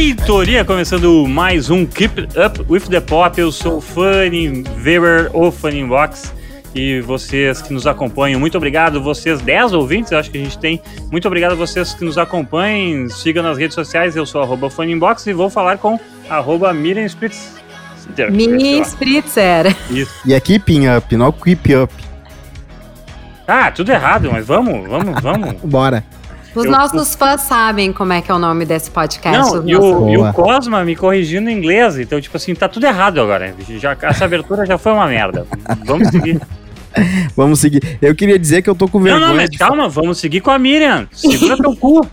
Feitoria, começando mais um Keep Up with the Pop. Eu sou o Fanny Weber, o Fanny Box. E vocês que nos acompanham, muito obrigado. Vocês, 10 ouvintes, eu acho que a gente tem. Muito obrigado a vocês que nos acompanhem. Siga nas redes sociais, eu sou arroba Funnybox e vou falar com arroba Miriam Spritz. Mini Spritzer. Isso. E aqui, Pin Up, não Keep Up. Ah, tudo errado, mas vamos, vamos, vamos. Bora. Os eu, nossos fãs sabem como é que é o nome desse podcast. Não, e o, e o, Cosma me corrigindo em inglês, então, tipo assim, tá tudo errado agora. Já, essa abertura já foi uma merda. Vamos seguir. vamos seguir. Eu queria dizer que eu tô com vergonha. Não, não, mas calma, vamos seguir com a Miriam. Segura teu cu.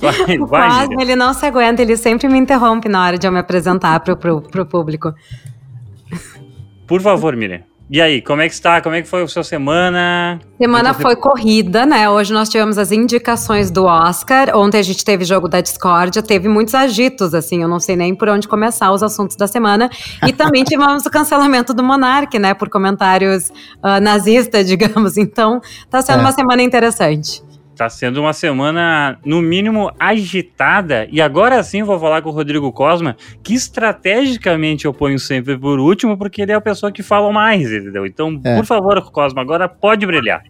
Vai, o vai, Cosma, ele não se aguenta, ele sempre me interrompe na hora de eu me apresentar pro, pro, pro público. Por favor, Miriam. E aí, como é que está? Como é que foi a sua semana? Semana foi corrida, né? Hoje nós tivemos as indicações do Oscar. Ontem a gente teve jogo da Discord, teve muitos agitos, assim, eu não sei nem por onde começar os assuntos da semana. E também tivemos o cancelamento do Monark, né? Por comentários uh, nazistas, digamos. Então, tá sendo é. uma semana interessante. Tá sendo uma semana, no mínimo, agitada. E agora sim vou falar com o Rodrigo Cosma, que estrategicamente eu ponho sempre por último, porque ele é a pessoa que fala mais, entendeu? Então, é. por favor, Cosma, agora pode brilhar.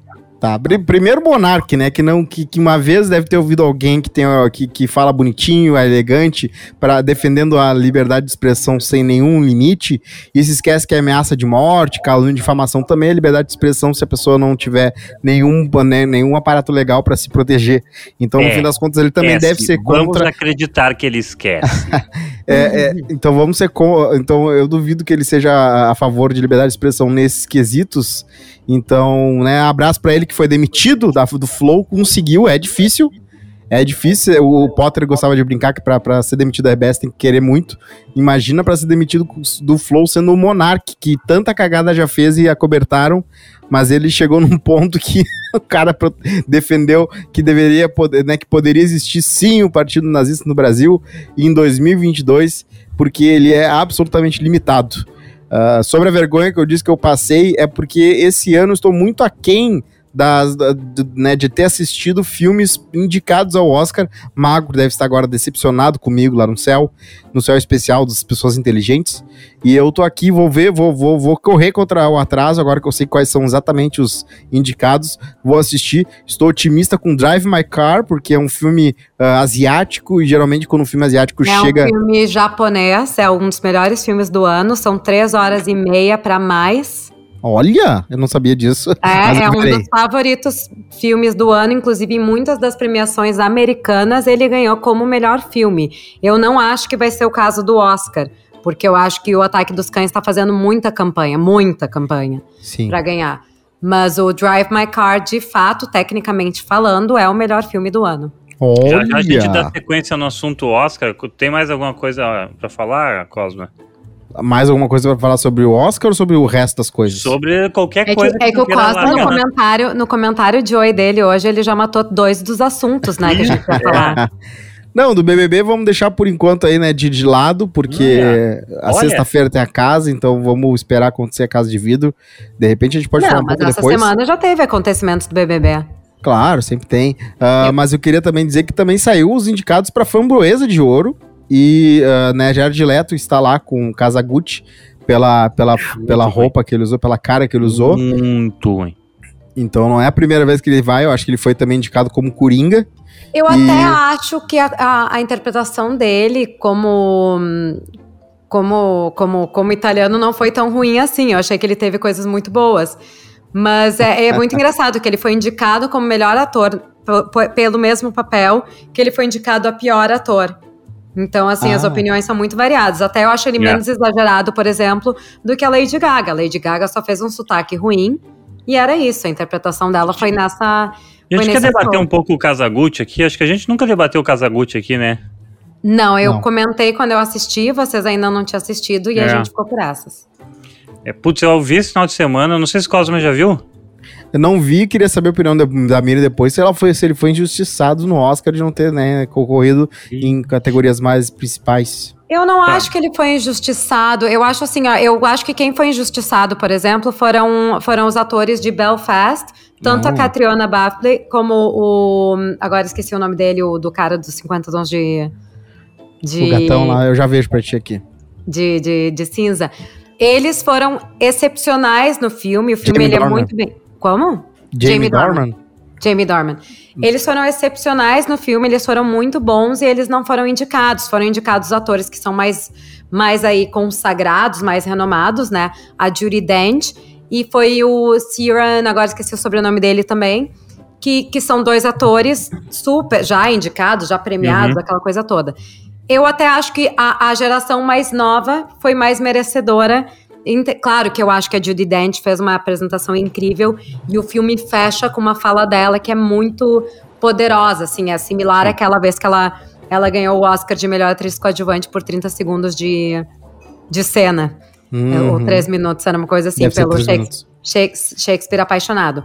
Tá, primeiro Monark, né? Que não que, que, uma vez deve ter ouvido alguém que tem que, que fala bonitinho, é elegante, para defendendo a liberdade de expressão sem nenhum limite, e se esquece que é ameaça de morte, calúnia, difamação também é liberdade de expressão se a pessoa não tiver nenhum, né, nenhum aparato legal para se proteger. Então, é, no fim das contas, ele também deve ser contra. Vamos acreditar que ele esquece. é, é, então vamos ser com... então eu duvido que ele seja a favor de liberdade de expressão nesses quesitos. Então, né, abraço para ele que foi demitido da, do Flow, conseguiu, é difícil. É difícil, o Potter gostava de brincar que pra, pra ser demitido da RBS tem que querer muito. Imagina para ser demitido do Flow sendo o Monark, que tanta cagada já fez e acobertaram, mas ele chegou num ponto que o cara defendeu que deveria poder, né, que poderia existir sim o partido nazista no Brasil em 2022, porque ele é absolutamente limitado. Uh, sobre a vergonha que eu disse que eu passei, é porque esse ano estou muito aquém das, da, de, né, de ter assistido filmes indicados ao Oscar. Magro deve estar agora decepcionado comigo lá no céu, no céu especial das pessoas inteligentes. E eu tô aqui, vou ver, vou, vou, vou correr contra o atraso, agora que eu sei quais são exatamente os indicados. Vou assistir. Estou otimista com Drive My Car, porque é um filme uh, asiático, e geralmente quando um filme asiático é chega. É um filme japonês, é um dos melhores filmes do ano, são três horas e meia para mais. Olha, eu não sabia disso. É, é um dos favoritos filmes do ano, inclusive em muitas das premiações americanas ele ganhou como melhor filme. Eu não acho que vai ser o caso do Oscar, porque eu acho que o Ataque dos Cães está fazendo muita campanha, muita campanha para ganhar. Mas o Drive My Car, de fato, tecnicamente falando, é o melhor filme do ano. Olha. Já, já a gente dá sequência no assunto Oscar. Tem mais alguma coisa para falar, Cosma? Mais alguma coisa para falar sobre o Oscar ou sobre o resto das coisas? Sobre qualquer é coisa. Que, é que o Costa, no comentário, no comentário de oi dele hoje, ele já matou dois dos assuntos, né, que a gente vai falar. Não, do BBB vamos deixar por enquanto aí, né, de, de lado, porque a sexta-feira tem a casa, então vamos esperar acontecer a casa de vidro. De repente a gente pode Não, falar um pouco depois. mas essa semana já teve acontecimentos do BBB. Claro, sempre tem. Uh, eu... Mas eu queria também dizer que também saiu os indicados para Framboesa de Ouro, e, uh, né, Jared Leto está lá com o Kazaguchi pela, pela, pela roupa que ele usou, pela cara que ele usou. Muito ruim. Então não é a primeira vez que ele vai, eu acho que ele foi também indicado como Coringa. Eu e... até acho que a, a, a, interpretação dele como, como, como, como italiano não foi tão ruim assim. Eu achei que ele teve coisas muito boas. Mas é, é muito engraçado que ele foi indicado como melhor ator pelo mesmo papel que ele foi indicado a pior ator. Então, assim, ah. as opiniões são muito variadas. Até eu acho ele yeah. menos exagerado, por exemplo, do que a Lady Gaga. A Lady Gaga só fez um sotaque ruim e era isso. A interpretação dela foi nessa. A gente quer debater um pouco o Casagutti aqui. Acho que a gente nunca debateu o Casagutti aqui, né? Não, eu não. comentei quando eu assisti, vocês ainda não tinham assistido e é. a gente ficou por essas. É, putz, eu vi esse final de semana, não sei se o Cosma já viu. Eu não vi, queria saber a opinião da, da Miri depois, se, ela foi, se ele foi injustiçado no Oscar de não ter né, concorrido em categorias mais principais. Eu não tá. acho que ele foi injustiçado. Eu acho assim, ó, eu acho que quem foi injustiçado, por exemplo, foram, foram os atores de Belfast, tanto não. a Catriona Baffley como o. Agora esqueci o nome dele, o do cara dos 50 tons de. de. O gatão lá, eu já vejo pra ti aqui. De, de, de cinza. Eles foram excepcionais no filme. O filme Jamie ele é Dornan. muito bem. Como? Jamie, Jamie Dornan. Dornan. Jamie Dorman. Eles foram excepcionais no filme, eles foram muito bons e eles não foram indicados. Foram indicados atores que são mais, mais aí consagrados, mais renomados, né? A Judy Dent e foi o Ciaran, agora esqueci o sobrenome dele também, que, que são dois atores super, já indicados, já premiados, Uhum. aquela coisa toda. Eu até acho que a, a geração mais nova foi mais merecedora. Claro que eu acho que a Judy Dent fez uma apresentação incrível e o filme fecha com uma fala dela que é muito poderosa, assim, é similar àquela vez que ela, ela ganhou o Oscar de melhor atriz coadjuvante por 30 segundos de, de cena. Ou Uhum. três minutos, era uma coisa assim, Deve pelo Shakespeare. minutos. Shakes- Shakespeare apaixonado.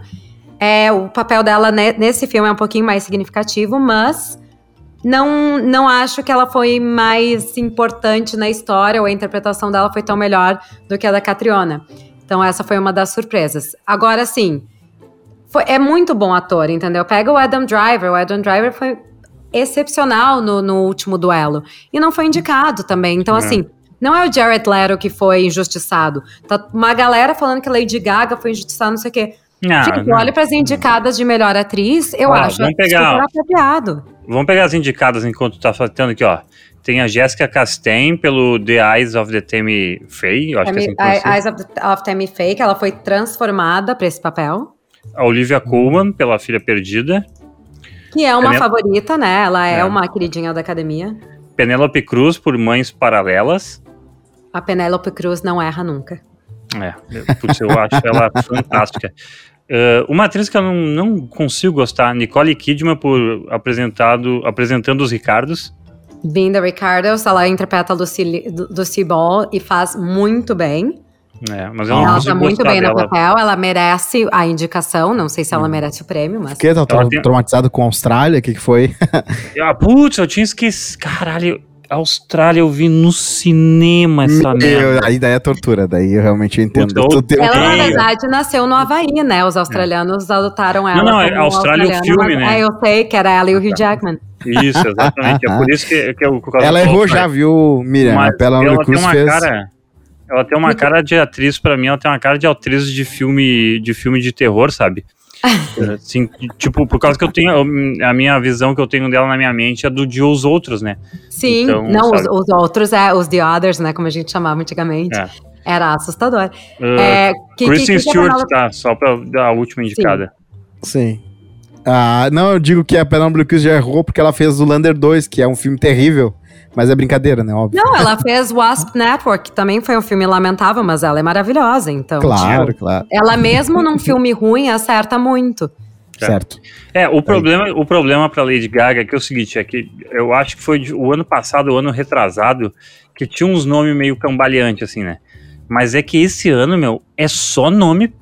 É, o papel dela ne- nesse filme é um pouquinho mais significativo, mas não, não acho que ela foi mais importante na história, ou a interpretação dela foi tão melhor do que a da Catriona. Então essa foi uma das surpresas. Agora sim, foi- é muito bom ator, entendeu? Pega o Adam Driver, o Adam Driver foi excepcional no, no último duelo. E não foi indicado também. Então, É. assim, não é o Jared Leto que foi injustiçado. Tá uma galera falando que Lady Gaga foi injustiçada, não sei o quê. Ah, Gente, não. olha para as indicadas de melhor atriz, eu Ó, acho vamos pegar- apropriado. Vamos pegar as indicadas enquanto tá faltando aqui, ó. Tem a Jessica Chastain pelo The Eyes of the Tammy Faye, eu acho que é assim que. Eyes of, the, of Tammy Faye, que ela foi transformada para esse papel. A Olivia Colman pela Filha Perdida. Que é uma Penel- favorita, né? Ela é, É. uma queridinha da academia. Penélope Cruz por Mães Paralelas. A Penélope Cruz não erra nunca. É, eu- putz, eu acho ela fantástica. Eh, uma atriz que eu não, não consigo gostar, Nicole Kidman por apresentado, apresentando os Ricardos. Being the Ricardos, ela interpreta a Lucy, Lucy Ball e faz muito bem. É, mas eu não ela consigo tá muito bem no dela. papel, ela merece a indicação. Não sei se ela merece o prêmio, mas. Fiquei tão Ela tem- traumatizado com a Austrália, o que, que foi? Ah, putz, eu tinha esquecido. Caralho, Austrália eu vi no cinema essa merda. Eu- aí daí é tortura, daí eu realmente entendo. Puta, eu Ela, na verdade, nasceu no Havaí, né? Os australianos adotaram ela. Não, não, é Austrália o filme, mas- né? É, eu sei que era ela e o Hugh Jackman. Isso, exatamente. É por isso que, que eu. por causa Ela errou já, viu, Miriam? Mas ela tem uma fez. cara. Ela tem uma cara de atriz, pra mim, ela tem uma cara de atriz de filme de filme de terror, sabe? Assim, tipo, por causa que eu tenho. A minha visão que eu tenho dela na minha mente é do de os outros, né? Sim, Então, não, os, os outros, é, os The Others, né? Como a gente chamava antigamente. É. Era assustador. Uh, é, que, Kristen que, que a Stewart, tá? Só pra dar a última indicada. Sim. Ah, não, eu digo que a Penélope Cruz já errou porque ela fez o Lander 2, que é um filme terrível. Mas é brincadeira, né? Óbvio. Não, ela fez Wasp Network, que também foi um filme lamentável, mas ela é maravilhosa, então. claro, claro. Ela mesmo num filme ruim acerta muito. É. Certo. É, o problema, o problema pra Lady Gaga é que é o seguinte, é que eu acho que foi o ano passado, o ano retrasado, que tinha uns nomes meio cambaleantes, assim, né? Mas é que esse ano, meu, é só nome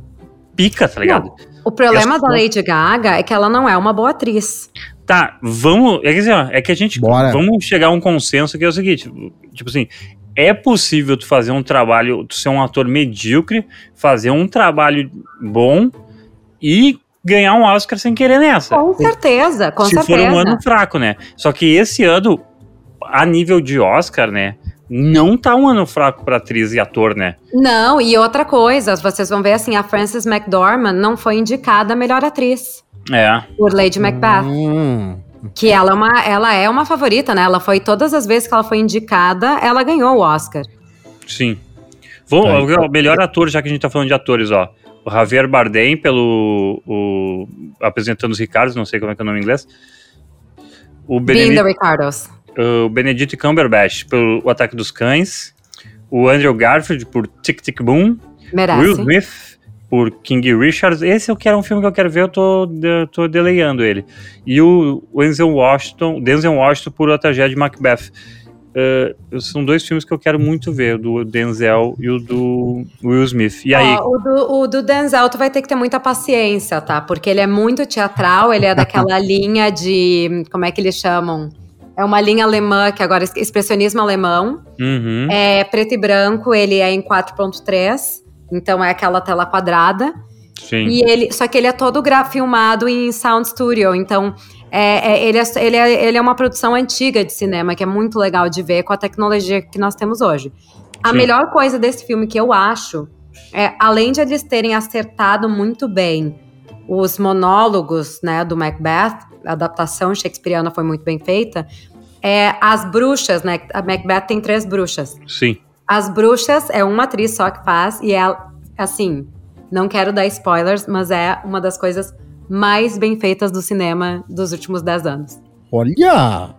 pica, tá ligado? O problema da Lady Gaga é que ela não é uma boa atriz. Tá, vamos. É que, assim, ó, é que a gente. Bora. Vamos chegar a um consenso que é o seguinte: tipo assim, é possível tu fazer um trabalho, tu ser um ator medíocre, fazer um trabalho bom e ganhar um Oscar sem querer nessa. Com certeza, com Se certeza. for um ano fraco, né? Só que esse ano, a nível de Oscar, né? Não tá um ano fraco pra atriz e ator, né? Não, e outra coisa, vocês vão ver assim, a Frances McDormand não foi indicada a melhor atriz É. por Lady Macbeth. Hum, Que ela é, uma, ela é uma favorita, né? Ela foi todas as vezes que ela foi indicada, ela ganhou o Oscar. Sim. Vou, Tá, o- o melhor ator, já que a gente tá falando de atores, ó. O Javier Bardem, pelo. O, apresentando os Ricardos, não sei como é que é o nome em inglês. O Being the Benedict, Ricardos. o Benedict Cumberbatch, pelo O Ataque dos Cães. O Andrew Garfield, por Tic Tic Boom. Merece. Will Smith, por King Richard. Esse eu quero um filme que eu quero ver, eu tô, tô deleiando ele. E o Denzel Washington, Denzel Washington por A Tragédia de Macbeth. Eh, são dois filmes que eu quero muito ver, o do Denzel e o do Will Smith. E aí, Ó, o, do, o do Denzel, tu vai ter que ter muita paciência, tá? Porque ele é muito teatral, ele é daquela linha de. Como é que eles chamam? É uma linha alemã, que agora é expressionismo alemão. Uhum. É preto e branco, ele é em 4.3. Então é aquela tela quadrada. sim. E ele, só que ele é todo filmado em sound studio, então É, é, ele, é, ele, é, ele é uma produção antiga de cinema, que é muito legal de ver com a tecnologia que nós temos hoje. A Sim. melhor coisa desse filme que eu acho é, além de eles terem acertado muito bem os monólogos né, do Macbeth, a adaptação shakespeariana foi muito bem feita, é as bruxas, né? A Macbeth tem três bruxas. Sim. As bruxas é uma atriz só que faz, e é assim, não quero dar spoilers, mas é uma das coisas mais bem feitas do cinema dos últimos dez anos. Olha!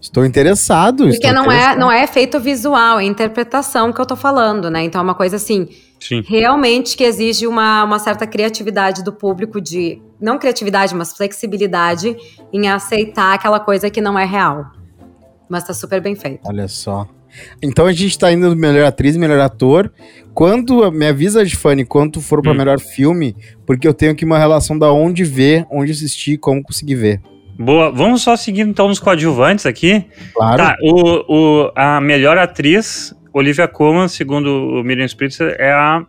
Estou interessado. Porque estou não, interessado. É, não é efeito visual, é interpretação que eu tô falando, né? Então é uma coisa assim, Sim. realmente que exige uma, uma certa criatividade do público de. Não criatividade, mas flexibilidade em aceitar aquela coisa que não é real. Mas tá super bem feito. Olha só. Então a gente tá indo melhor atriz, melhor ator. Quando me avisa, Fanny, quando for para hum. melhor filme, porque eu tenho aqui uma relação da onde ver, onde assistir, como conseguir ver. Boa, vamos só seguir então nos coadjuvantes aqui. Claro. Tá, o, o, a melhor atriz, Olivia Colman, segundo o Miriam Spritzer, é a,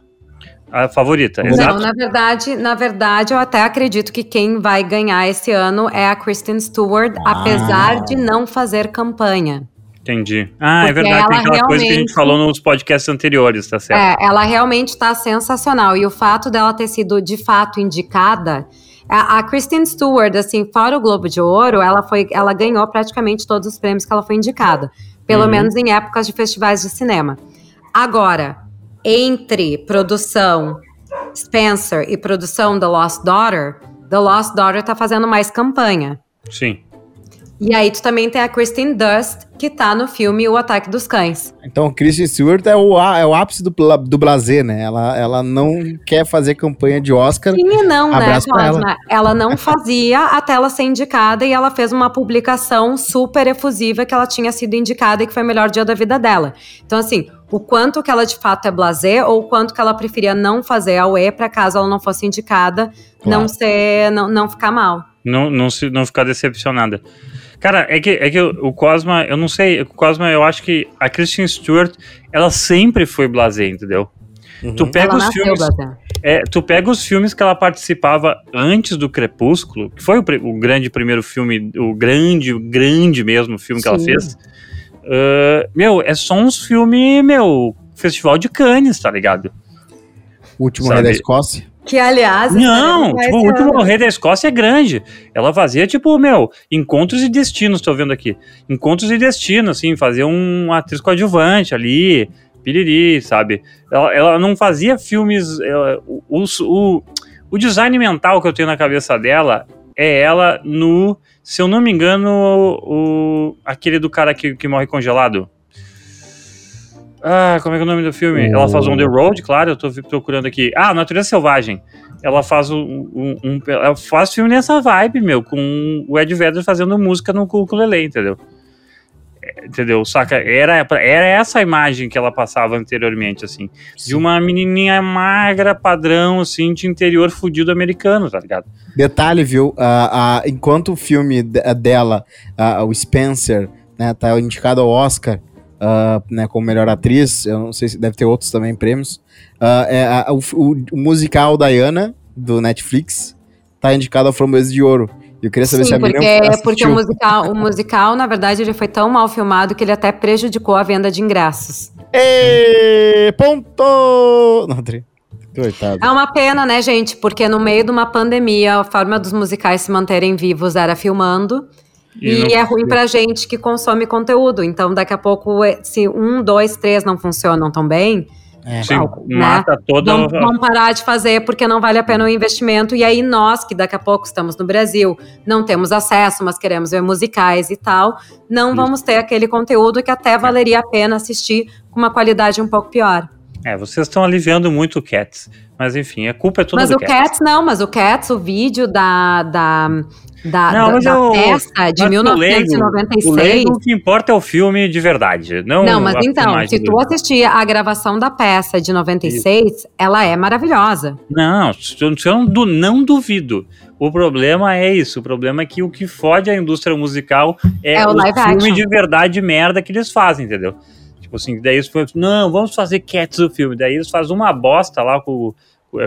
a favorita. Não, exato? na verdade, na verdade, eu até acredito que quem vai ganhar esse ano é a Kristen Stewart, ah. apesar de não fazer campanha. Entendi. Ah, é Porque é verdade, tem aquela coisa que a gente falou nos podcasts anteriores, tá certo? É, ela realmente está sensacional. E o fato dela ter sido de fato indicada a, a Kristen Stewart, assim, fora o Globo de Ouro, ela foi, ela ganhou praticamente todos os prêmios que ela foi indicada, pelo uhum. menos em épocas de festivais de cinema. Agora, entre produção Spencer e produção The Lost Daughter, The Lost Daughter tá fazendo mais campanha. Sim. E aí tu também tem a Kristen Dust, que tá no filme O Ataque dos Cães. Então, Kristen Stewart é o, é o ápice do, do blazer, né? Ela, ela não quer fazer campanha de Oscar. Sim e não, né, Cosma? Ela. ela não fazia até ela ser indicada e ela fez uma publicação super efusiva que ela tinha sido indicada e que foi o melhor dia da vida dela. Então, assim, o quanto que ela de fato é blazer ou o quanto que ela preferia não fazer a UE para caso ela não fosse indicada, claro. não ser, não, não ficar mal. Não, não, se, não ficar decepcionada. Cara, é que, é que o Cosma, eu não sei, o Cosma, eu acho que a Kristen Stewart, ela sempre foi blasé, entendeu? Uhum. Tu pega ela os filmes. É, tu pega os filmes que ela participava antes do Crepúsculo, que foi o, o grande primeiro filme, o grande, grande mesmo filme Sim. que ela fez. Uh, meu, é só uns filmes, meu, Festival de Cannes, tá ligado? O último Rei da Escócia? Que, aliás. Não, tipo, o último rei da Escócia é grande. Ela fazia, tipo, meu, encontros e destinos, tô vendo aqui. Encontros e destinos, assim, fazia um atriz coadjuvante ali, piriri, sabe? Ela, ela não fazia filmes. Ela, o, o, o design mental que eu tenho na cabeça dela é ela no. Se eu não me engano, o, aquele do cara que, que morre congelado. Ah, como é que é o nome do filme? Ela faz On The Road, claro, eu tô procurando aqui. Ah, Natureza Selvagem. Ela faz um, um, um ela faz filme nessa vibe, meu, com o Ed Vedder fazendo música no ukulele, entendeu? É, entendeu? Saca? Era, era essa a imagem que ela passava anteriormente, assim. Sim. De uma menininha magra, padrão, assim, de interior fudido americano, tá ligado? Detalhe, viu? Uh, uh, enquanto o filme dela, uh, o Spencer, né, tá indicado ao Oscar, uh, né, como melhor atriz, eu não sei se deve ter outros também prêmios. Uh, é a, o, o, musical Diana, do Netflix, tá indicado ao Framboesa de Ouro. Eu queria saber Sim, se a porque, Miriam porque o musical, o musical, na verdade, ele foi tão mal filmado que ele até prejudicou a venda de ingressos. Ê, ponto! Não, Coitado. É uma pena, né, gente? Porque no meio de uma pandemia, a forma dos musicais se manterem vivos era filmando. E, e é ruim pra gente que consome conteúdo. Então, daqui a pouco, é, se um, dois, três não funcionam tão bem, é. Sim, né? mata toda Vamos, vamos parar de fazer porque não vale a pena o investimento. E aí, nós, que daqui a pouco estamos no Brasil, não temos acesso, mas queremos ver musicais e tal, não Isso. vamos ter aquele conteúdo que até valeria a pena assistir com uma qualidade um pouco pior. É, vocês estão aliviando muito o Cats. Mas enfim, a culpa é toda mas do Cats. Mas o Cats não, mas o Cats, o vídeo da, da da, não, da, da peça de 1996. O leigo, o que importa é o filme de verdade, não Não, mas então, se tu assistir a gravação da peça de 96, Isso. ela é maravilhosa. Não, eu não, não duvido. O problema é isso, o problema é que o que fode a indústria musical é, é o, o filme action. de verdade merda que eles fazem, entendeu? Tipo assim, daí eles falam, não, vamos fazer Cats o filme. Daí eles fazem uma bosta lá com é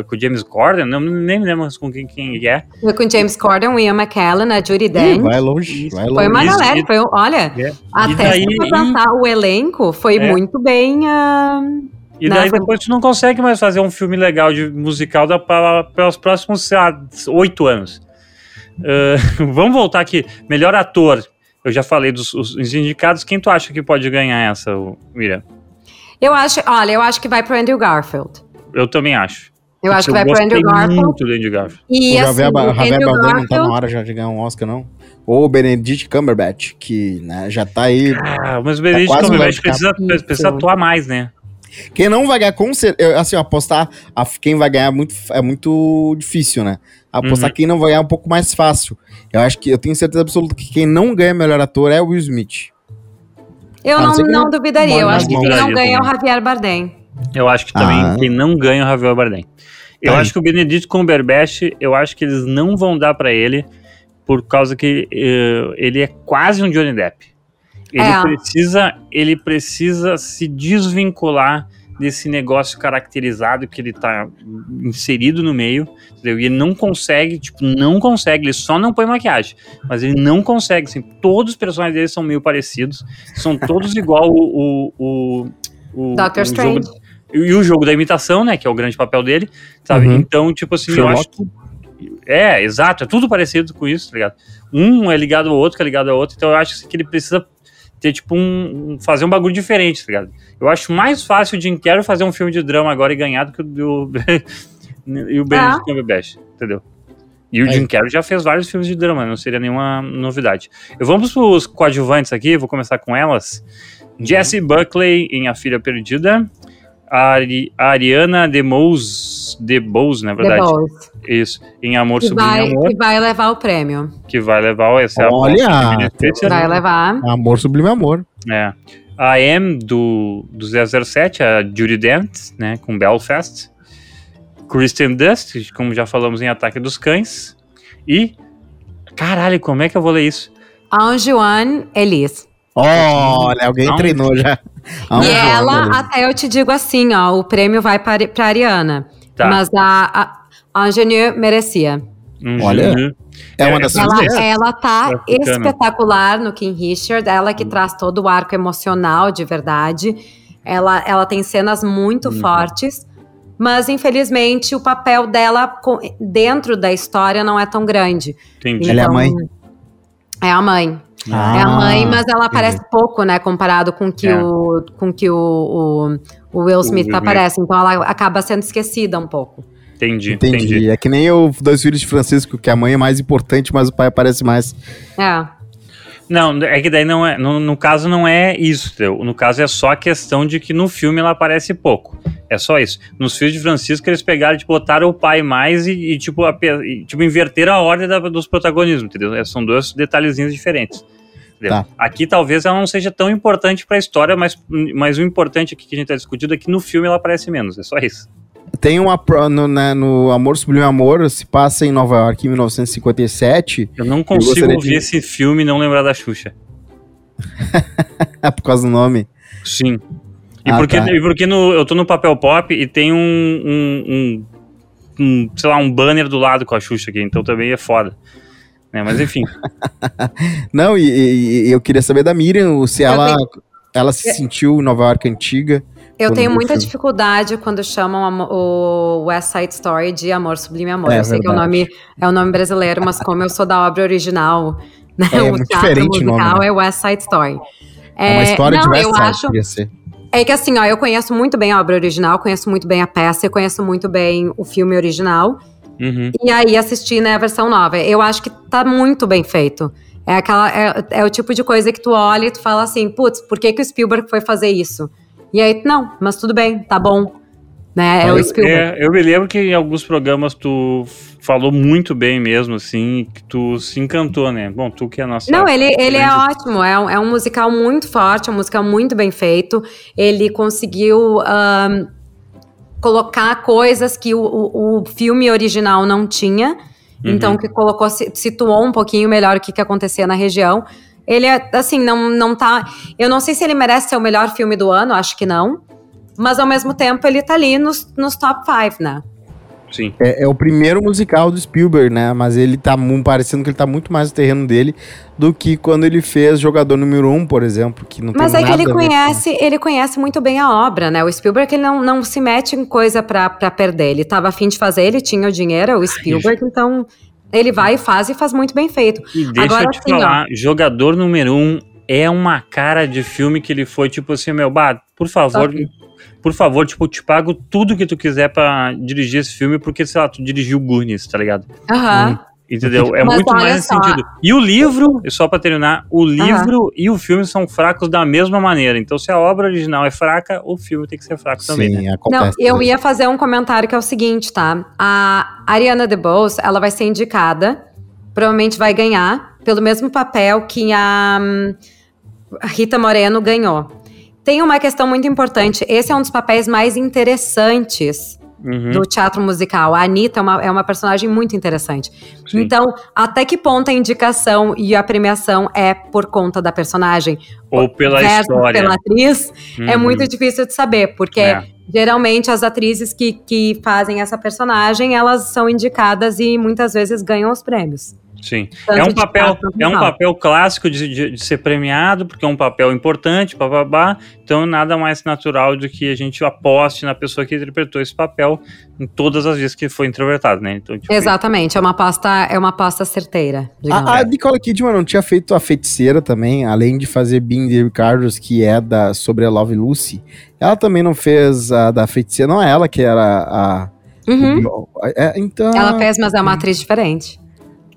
com o James Corden, não, nem me lembro com quem, quem é. Foi com James Corden, o Ian McKellen, a Judy Dench. vai longe, vai longe. Foi uma galera, foi, olha, é. até daí, se apresentar e... o elenco, foi é. muito bem... Uh, e daí não, depois tu não consegue mais fazer um filme legal de musical da, para, para os próximos, oito anos. Uh, vamos voltar aqui. Melhor ator. Eu já falei dos os indicados. Quem tu acha que pode ganhar essa, Miriam? Eu acho, olha, eu acho que vai pro Andrew Garfield. Eu também acho. Eu acho que vai pro Andrew Garfield. muito do Andrew Garfield. E o assim, Javier, o Javier Bardem não tá na hora já de ganhar um Oscar, não? Ou o Benedict Cumberbatch, que né, já tá aí. Ah, mas o Benedict tá Cumberbatch precisa, precisa atuar mais, né? Quem não vai ganhar, com certeza. Assim, apostar a, quem vai ganhar é muito, é muito difícil, né? Apostar uhum. quem não vai ganhar é um pouco mais fácil. Eu acho que eu tenho certeza absoluta que quem não ganha melhor ator é o Will Smith. Eu não, não, não duvidaria. Eu acho que quem não ganha é o Javier Bardem. Eu acho que também ah. quem não ganha é o Javier Bardem. Eu tá acho que o Benedito Cumberbatch, eu acho que eles não vão dar para ele por causa que uh, ele é quase um Johnny Depp. Ele é. precisa, ele precisa se desvincular desse negócio caracterizado que ele tá inserido no meio, entendeu? E ele não consegue, tipo, não consegue, ele só não põe maquiagem, mas ele não consegue, assim, todos os personagens dele são meio parecidos, são todos igual o, o, o, o Doctor o Strange. Jogo, e o jogo da imitação, né, que é o grande papel dele, sabe? Uhum. Então, tipo assim, Sherlock. eu acho que é, exato, é tudo parecido com isso, tá ligado? Um é ligado ao outro, que é ligado ao outro, então eu acho que ele precisa ter, tipo, um, fazer um bagulho diferente, tá ligado? Eu acho mais fácil o Jim Carrey fazer um filme de drama agora e ganhar do que o do, e o Benedict ah. Cumberbatch, entendeu? E o Jim Carrey já fez vários filmes de drama, não seria nenhuma novidade. Eu vamos para os coadjuvantes aqui, vou começar com elas. Uhum. Jessie Buckley em A Filha Perdida. A, Ari, Ariana DeBose, DeBose, na verdade. DeBose. Isso, em Amor que Sublime vai, Amor. Que vai levar o prêmio. Que vai levar, essa é Olha, a vai levar. Amor Sublime Amor. É. A M do, do 007, a Judy Dent, né, com Belfast. Kristen Dust, como já falamos em Ataque dos Cães. E, caralho, como é que eu vou ler isso? Anjuan Elis. Olha, alguém Não. treinou já. e ela, até eu te digo assim, ó, o prêmio vai para a Ariana. Tá. Mas a, a, a Ingenieur merecia. Olha. É uma das ela, ela tá espetacular no King Richard, ela que traz todo o arco emocional de verdade. Ela, ela tem cenas muito uhum. fortes, mas infelizmente o papel dela dentro da história não é tão grande. Entendi. Então, ela é a mãe. É a mãe. Ah, é a mãe, mas ela aparece entendi. pouco, né, comparado com que é. o com que o, o, o Will Smith o aparece. Então ela acaba sendo esquecida um pouco. Entendi, entendi. entendi. É que nem o Dois Filhos de Francisco, que a mãe é mais importante, mas o pai aparece mais. É. Não, é que daí não é. No, no caso, não é isso. Entendeu? No caso, é só a questão de que no filme ela aparece pouco. É só isso. Nos filhos de Francisco, eles pegaram, tipo, botaram o pai mais e, e tipo, a, e, tipo, inverteram a ordem da, dos protagonismos, entendeu? É, são dois detalhezinhos diferentes. Tá. Aqui talvez ela não seja tão importante para a história, mas, mas o importante aqui que a gente está discutindo é que no filme ela aparece menos. É só isso. Tem uma. No, né, no Amor Sublime Amor, se passa em Nova York em 1957. Eu não consigo ver de... esse filme e não lembrar da Xuxa. Por causa do nome? Sim. E ah, porque, tá. e porque no, eu tô no papel pop e tem um, um, um, um, sei lá, um banner do lado com a Xuxa aqui, então também é foda. Né? Mas enfim. não, e, e, eu queria saber da Miriam se ela, ela se sentiu Nova York antiga. Eu tenho muita filme. dificuldade quando chamam o West Side Story de Amor Sublime Amor. É, eu sei verdade. que é o, nome, é o nome brasileiro, mas como eu sou da obra original, né, é, o muito diferente musical nome, né? é West Side Story. É, uma história não, de West Side, acho, ser. É que assim, ó, eu conheço muito bem a obra original, conheço muito bem a peça, eu conheço muito bem o filme original. Uhum. E aí assisti né, a versão nova. Eu acho que tá muito bem feito. É, aquela, é, é o tipo de coisa que tu olha e tu fala assim, putz, por que, que o Spielberg foi fazer isso? E aí, não, mas tudo bem, tá bom. Né? É o Spielberg. É, eu me lembro que em alguns programas tu falou muito bem mesmo, assim, que tu se encantou, né? Bom, tu que é a nossa. Não, ele, ele é ótimo, é um, é um musical muito forte, é um musical muito bem feito. Ele conseguiu um, colocar coisas que o, o, o, filme original não tinha. Uhum. Então, que colocou, situou um pouquinho melhor o que, que acontecia na região. Ele é, assim, não, não tá. Eu não sei se ele merece ser o melhor filme do ano, acho que não. Mas ao mesmo tempo ele tá ali nos, nos top 5, né? Sim. É, é, o primeiro musical do Spielberg, né? Mas ele tá parecendo que ele tá muito mais no terreno dele do que quando ele fez Jogador Número 1, um, por exemplo, que não Mas tem é que ele conhece, ele conhece muito bem a obra, né? O Spielberg ele não, não se mete em coisa pra, pra perder. Ele tava afim de fazer, ele tinha o dinheiro, é o Spielberg, então ele vai e faz e faz muito bem feito. E deixa Agora, eu te assim, falar, ó, Jogador Número 1 um é uma cara de filme que ele foi tipo assim, meu, bah, por favor, por favor, tipo, te pago tudo que tu quiser para dirigir esse filme, porque, sei lá, tu dirigiu Goonies, tá ligado? Aham. Uhum. Entendeu? É Mas muito mais nesse sentido. E o livro, só para terminar, o livro uhum. e o filme são fracos da mesma maneira. Então, se a obra original é fraca, o filme tem que ser fraco Sim, também. Né? Não, eu ia fazer um comentário que é o seguinte, tá? A Ariana DeBose, ela vai ser indicada, provavelmente vai ganhar, pelo mesmo papel que a hum, Rita Moreno ganhou. Tem uma questão muito importante. Esse é um dos papéis mais interessantes uhum. do teatro musical. A Anitta é uma, é uma personagem muito interessante. Sim. Então, até que ponto a indicação e a premiação é por conta da personagem? Ou pela história. pela atriz? É uhum. É muito difícil de saber, porque é. geralmente as atrizes que, que fazem essa personagem, elas são indicadas e muitas vezes ganham os prêmios. Sim. é um papel, é um papel clássico de, de, de, ser premiado, porque é um papel importante, babá. Então, nada mais natural do que a gente aposte na pessoa que interpretou esse papel em todas as vezes que foi interpretado, né? Então, tipo, Exatamente, é uma aposta, é uma aposta certeira. A, a Nicole Kidman não tinha feito a feiticeira também, além de fazer Being the Ricardos, que é da sobre a Love Lucy. Ela também não fez a da feiticeira, não é ela que era a. Uhum. O, é, então. Ela fez, mas é uma atriz diferente.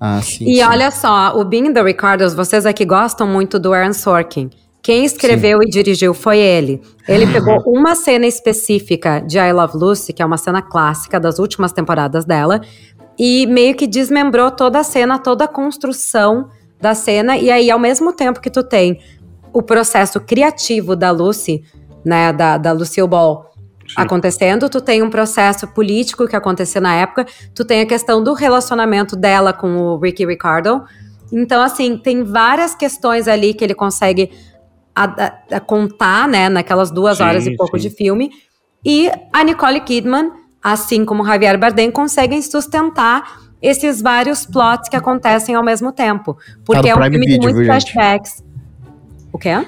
Ah, sim, e sim. olha só, o Being the Ricardos, vocês aqui gostam muito do Aaron Sorkin. Quem escreveu sim. e dirigiu foi ele. Ele pegou uma cena específica de I Love Lucy, que é uma cena clássica das últimas temporadas dela, e meio que desmembrou toda a cena, toda a construção da cena. E aí, ao mesmo tempo que tu tem o processo criativo da Lucy, né, da, da Lucille Ball. Acontecendo, tu tem um processo político que aconteceu na época, tu tem a questão do relacionamento dela com o Ricky Ricardo. Então, assim, tem várias questões ali que ele consegue a, a, contar, né, naquelas duas sim, horas e pouco sim. de filme. E a Nicole Kidman, assim como Javier Bardem, conseguem sustentar esses vários plots que acontecem ao mesmo tempo. Porque tá é um filme de muitos flashbacks. O quê?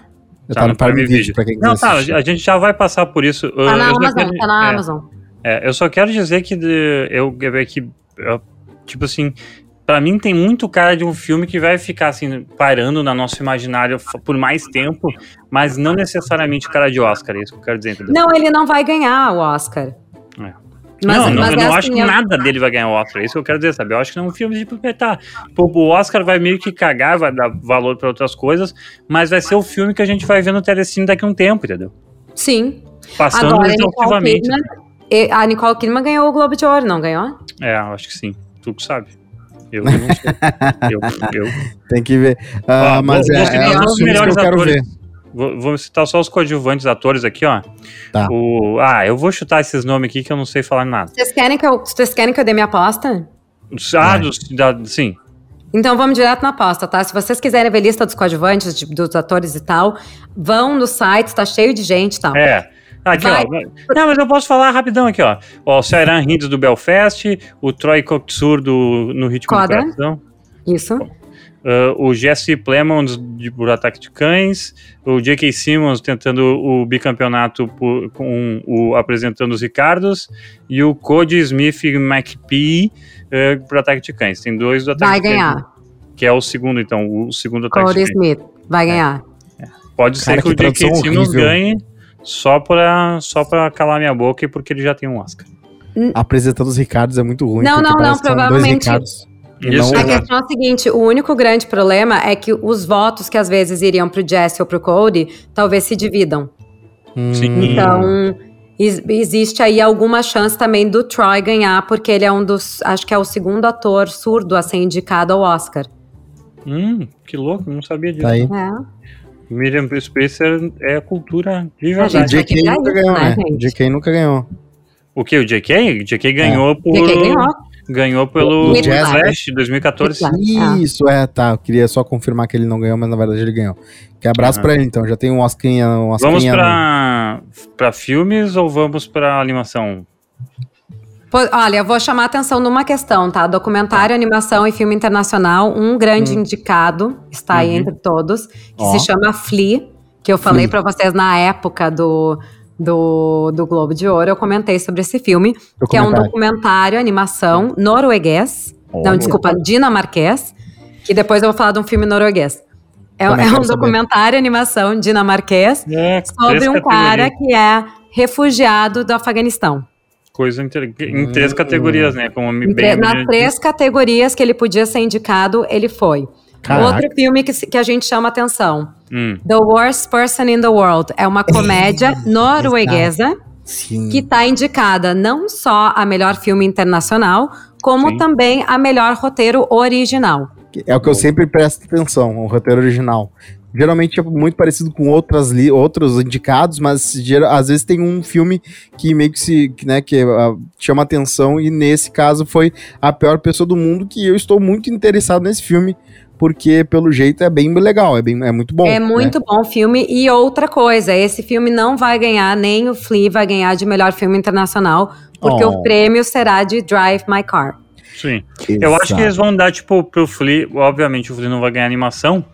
Tá, tá no Prime Video, pra quem Não, tá, a gente já vai passar por isso. Tá na Amazon, quero, tá na é, Amazon. É, eu só quero dizer que de, eu, eu, que, eu, tipo assim, para mim tem muito cara de um filme que vai ficar assim parando na nosso imaginário por mais tempo, mas não necessariamente cara de Oscar, é isso que eu quero dizer. Entendeu? Não, ele não vai ganhar o Oscar. É. Mas, não, não, eu não acho que eu... nada dele vai ganhar o Oscar. É isso que eu quero dizer, sabe? Eu acho que não é um filme de proprietar. O Oscar vai meio que cagar, vai dar valor para outras coisas, mas vai ser o filme que a gente vai ver no Telecine daqui a um tempo, entendeu? Sim. Passando Agora, exaustivamente. A Nicole Kidman ganhou o Globo de Ouro, não ganhou? É, acho que sim. Tu que sabe. Eu não sei. eu, eu. Tem que ver. Uh, ah, mas vou, é, é um dos melhores que eu quero atores. ver. Vou, vou, citar só os coadjuvantes atores aqui, ó. Tá. O, ah, eu vou chutar esses nomes aqui que eu não sei falar nada. Vocês querem que eu, vocês querem que eu dê minha aposta? Ah, dos, da, sim. Então vamos direto na aposta, tá? Se vocês quiserem ver lista dos coadjuvantes, de, dos atores e tal, vão no site, tá cheio de gente e tal. É. Aqui, Vai. ó. Não, mas eu posso falar rapidão aqui, ó. ó o Sairan Hinds do Belfast, o Troy Kotsur do No Ritmo Coda. do Coração. Isso. Uh, o Jesse Plemons de, por Ataque de Cães, o J.K. Simmons tentando o bicampeonato por, com o apresentando os Ricardos e o Cody Smith McPhee uh, por Ataque de Cães. Tem dois do Ataque vai de ganhar. Cães. Que é o segundo, então, o segundo Ataque Cody de Cães. Smith, vai ganhar. É. É. Pode Cara, ser que, que o J.K. Simmons ganhe só pra, só pra calar minha boca e porque ele já tem um Oscar. Apresentando os Ricardos é muito ruim. Não, não, não, provavelmente. Isso, a questão é a seguinte: o único grande problema é que os votos que às vezes iriam pro Jesse ou pro Cody talvez se dividam. Sim. Então, existe aí alguma chance também do Troy ganhar, porque ele é um dos. Acho que é o segundo ator surdo a ser indicado ao Oscar. Hum, que louco, não sabia disso. Tá aí. É. Miriam Spacer é cultura de verdade. A gente JK nunca ganhou, né? JK nunca ganhou. O que? O JK? O JK ganhou é. por. JK ganhou. Ganhou pelo Jazz, Flash né? 2014. Isso, é, tá. Eu queria só confirmar que ele não ganhou, mas na verdade ele ganhou. Que abraço ah. pra ele, então. Já tem um Oscar. Um vamos pra, pra filmes ou vamos pra animação? Olha, eu vou chamar a atenção numa questão, tá? Documentário, animação e filme internacional, um grande hum. indicado está aí uhum. entre todos, que oh. se chama Flea, que eu falei para vocês na época do, do, do Globo de Ouro, eu comentei sobre esse filme, que é um documentário, animação norueguês, oh, não, desculpa, dinamarquês, que depois eu vou falar de um filme norueguês. É, é um documentário, animação dinamarquês, é, sobre um cara que é refugiado do Afeganistão. Coisa em três categorias, né? Como bem nas três categorias que ele podia ser indicado, ele foi. Caraca. Outro filme que, que a gente chama atenção: hum. The Worst Person in the World. É uma comédia norueguesa Sim. que está indicada não só a melhor filme internacional, como Sim. também a melhor roteiro original. É o que eu sempre presto atenção, o roteiro original geralmente é muito parecido com outras li outros indicados, mas às vezes tem um filme que meio que se, né, que uh, chama atenção e nesse caso foi A Pior Pessoa do Mundo, que eu estou muito interessado nesse filme, porque pelo jeito é bem legal, é, bem, é muito bom. É né? muito né? bom o filme. E outra coisa, esse filme não vai ganhar, nem o Flea vai ganhar de melhor filme internacional, porque oh. o prêmio será de Drive My Car. Sim. Exato. Eu acho que eles vão dar, tipo, pro Flea, obviamente o Flea não vai ganhar animação,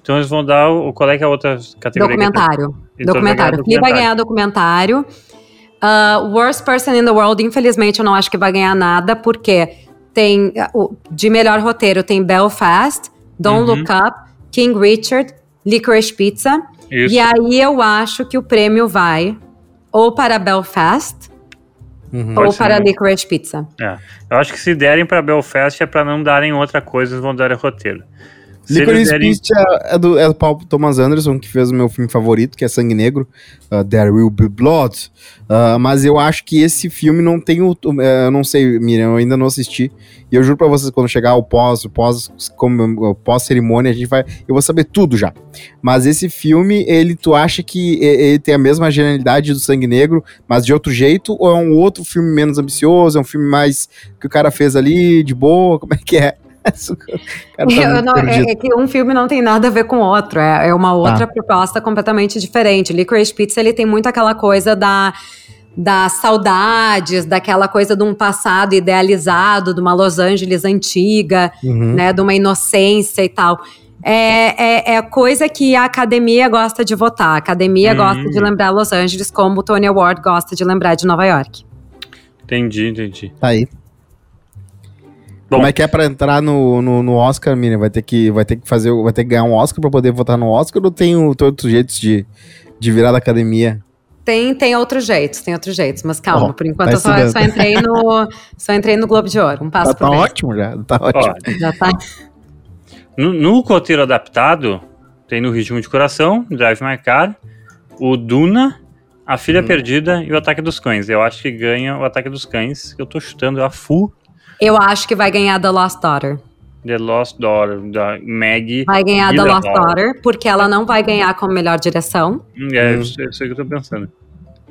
então eles vão dar o. Qual é que é a outra categoria? Documentário. Então, documentário. Flea vai ganhar documentário. Uh, Worst Person in the World, infelizmente, eu não acho que vai ganhar nada, porque tem. Uh, de melhor roteiro tem Belfast, Don't uhum. Look Up, King Richard, Licorice Pizza. Isso. E aí eu acho que o prêmio vai ou para Belfast uhum. ou para Licorice Pizza. É. Eu acho que se derem para Belfast é para não darem outra coisa, eles vão dar roteiro. Licorice derem... Pizza é do, é do Paul Thomas Anderson, que fez o meu filme favorito, que é Sangue Negro, uh, There Will Be Blood. Uh, mas eu acho que esse filme não tem o. Uh, eu não sei, Miriam, eu ainda não assisti. E eu juro pra vocês, quando chegar o pós, o pós, como, pós cerimônia, a gente vai. Eu vou saber tudo já. Mas esse filme, ele, tu acha que ele tem a mesma genialidade do Sangue Negro, mas de outro jeito? Ou é um outro filme menos ambicioso? É um filme mais que o cara fez ali, de boa? Como é que é? Tá não, é, é, que um filme não tem nada a ver com o outro, é, é uma outra tá. proposta completamente diferente. Licorice Pizza, ele tem muito aquela coisa da das saudades, daquela coisa de um passado idealizado, de uma Los Angeles antiga, uhum. né, de uma inocência e tal. É, é, é, coisa que a academia gosta de votar. A academia uhum. gosta de lembrar Los Angeles como o Tony Award gosta de lembrar de Nova York. Entendi, entendi. Tá aí. Bom. Como é que é pra entrar no, no, no, Oscar, Miriam? Vai ter que, vai ter que fazer, vai ter que ganhar um Oscar pra poder votar no Oscar ou tem todos os jeitos de, de virar da academia? Tem, tem outros jeitos, tem outros jeitos, mas calma, oh, por enquanto tá eu só, só, entrei no, só entrei no Globo de Ouro, um passo tá, tá ótimo já, tá ótimo. Ó, já tá. No, no roteiro adaptado, tem no Ritmo de Coração, Drive My Car, o Duna, A Filha hum. Perdida e o Ataque dos Cães. Eu acho que ganha o Ataque dos Cães, que eu tô chutando a full eu acho que vai ganhar The Lost Daughter. The Lost Daughter, da Maggie. Vai ganhar The Lost Daughter, porque ela não vai ganhar como melhor direção. É, hum. isso é isso que eu tô pensando.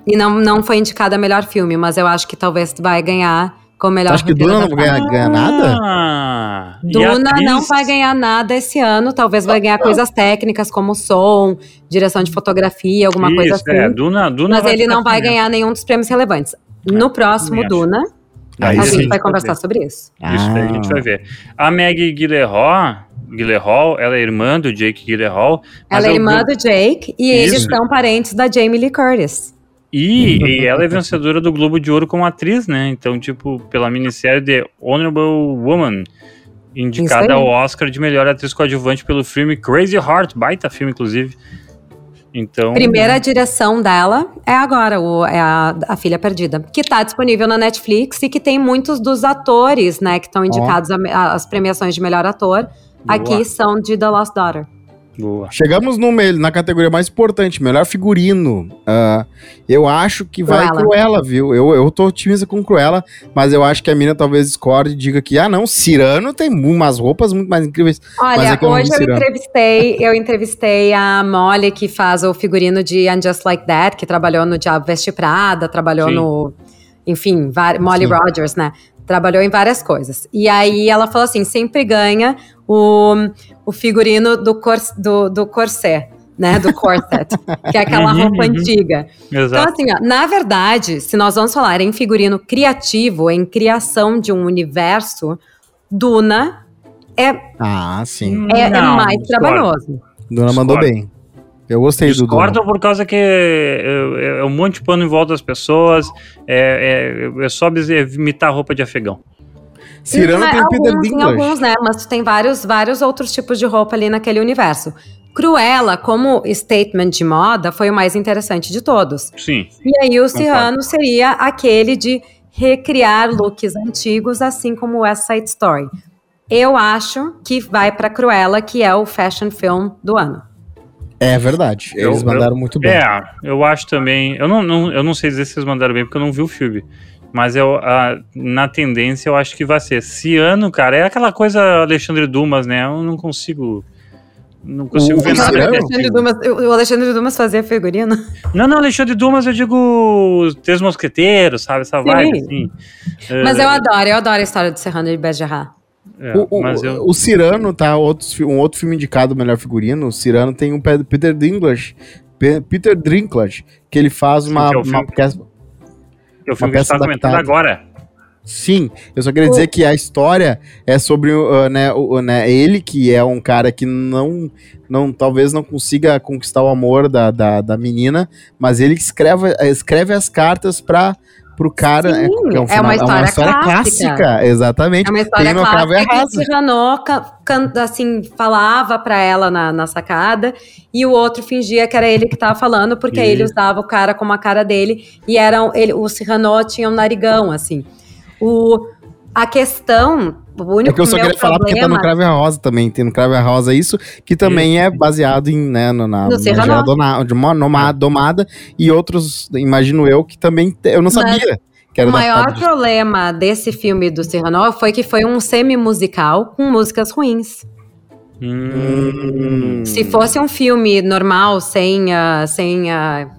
E não, não foi indicada a melhor filme, mas eu acho que talvez vai ganhar como melhor Acho que Duna não vai ganhar, ganhar nada? Ah, Duna não vai ganhar nada esse ano. Talvez vai ganhar coisas técnicas como som, direção de fotografia, alguma Isso, coisa assim. É, Duna, Duna mas ele não vai ganhar nenhum dos prêmios relevantes. No é, próximo Duna, Aí a gente vai conversar sobre isso. Isso ah. a gente vai ver. A Maggie Gyllenhaal, Gyllenhaal, ela é irmã do Jake Gyllenhaal. Ela é irmã do Jake e isso. eles são parentes da Jamie Lee Curtis. E, e, ela é vencedora do Globo de Ouro como atriz, né? Então, tipo, pela minissérie The Honorable Woman, indicada ao Oscar de melhor atriz coadjuvante pelo filme Crazy Heart, baita filme, inclusive. Então. Primeira direção dela é agora, o, é a, a Filha Perdida, que está disponível na Netflix e que tem muitos dos atores, né, que estão indicados às premiações de melhor ator. Boa. Aqui são de The Lost Daughter. Boa. Chegamos no, na categoria mais importante, melhor figurino. Uh, eu acho que vai Cruella. Cruella, viu? Eu, eu tô otimista com Cruella, mas eu acho que a mina talvez discorde e diga que, ah, não, Cirano tem umas roupas muito mais incríveis. Olha, é hoje eu entrevistei, eu entrevistei a Molly, que faz o figurino de And Just Like That, que trabalhou no Diabo Veste Prada, trabalhou Sim. no enfim, Molly Sim. Rogers, né? Trabalhou em várias coisas. E aí ela falou assim: sempre ganha o, o figurino do, cor, do, do corset. né, do corset, que é aquela Uhum, roupa uhum. antiga. Então, Exato. assim, ó, na verdade, se nós vamos falar em figurino criativo, em criação de um universo, Duna é, Ah, sim. é, é mais trabalhoso. Dona mandou bem. Eu gostei do Discordo Duna. por causa que é, é um monte de pano em volta das pessoas, é, é, é só imitar roupa de afegão. Cirano Mas tem o Peter alguns, tem Dinklage. alguns, né? Mas tu tem vários, vários outros tipos de roupa ali naquele universo. Cruella, como statement de moda, foi o mais interessante de todos. Sim. E aí o Cyrano seria aquele de recriar looks antigos, assim como West Side Story. Eu acho que vai pra Cruella, que é o fashion film do ano. É verdade. Eu- Eles mandaram muito bem. É, eu acho também. Eu não, não- eu não sei dizer se vocês mandaram bem, porque eu não vi o filme. Mas eu, a- na tendência, eu acho que vai ser. Ciano, cara, é aquela coisa Alexandre Dumas, né? Eu não consigo. Não consigo O ver nada. É Alexandre. Dumas, o Alexandre Dumas fazia figurino. Não, não, Alexandre Dumas, eu digo os Três Mosqueteiros, sabe? Essa Sim. vibe, assim. Mas É, eu adoro, eu adoro a história do Serrano de Bergerac. É, O, o, mas eu, o Cirano, tá? Outros, fi- um outro filme indicado melhor figurino. O Cirano tem o Pe- Peter Dinklage. Pe- Peter Dinklage, que ele faz uma, que é o uma filme. peça- eu fui uma peça está comentando adaptada. agora. Sim, eu só queria dizer que a história é sobre uh, né, o, né, ele, que é um cara que não, não talvez não consiga conquistar o amor da, da, da menina, mas ele que escreve, escreve as cartas para pro cara. Sim, um é uma final- história clássica. exatamente. É uma história Tem clássica que o Arrasa. Canta, assim, falava pra ela na, na sacada e o outro fingia que era ele que tava falando, porque ele usava o cara como a cara dele e era um- ele, o Cyrano tinha um narigão, assim. O, a questão, o único É que eu só queria falar porque tá no problema- Crave a Rosa também. Tem no Crave a Rosa isso, que também é baseado em, né, no, na, No na Serrano. Dona- de uma noma- domada e outros, imagino eu, que também te- eu não Mas sabia que era O maior problema desse filme do Cyrano foi que foi um semi-musical com músicas ruins. Hum, Se fosse um filme normal, sem, ah, sem ah,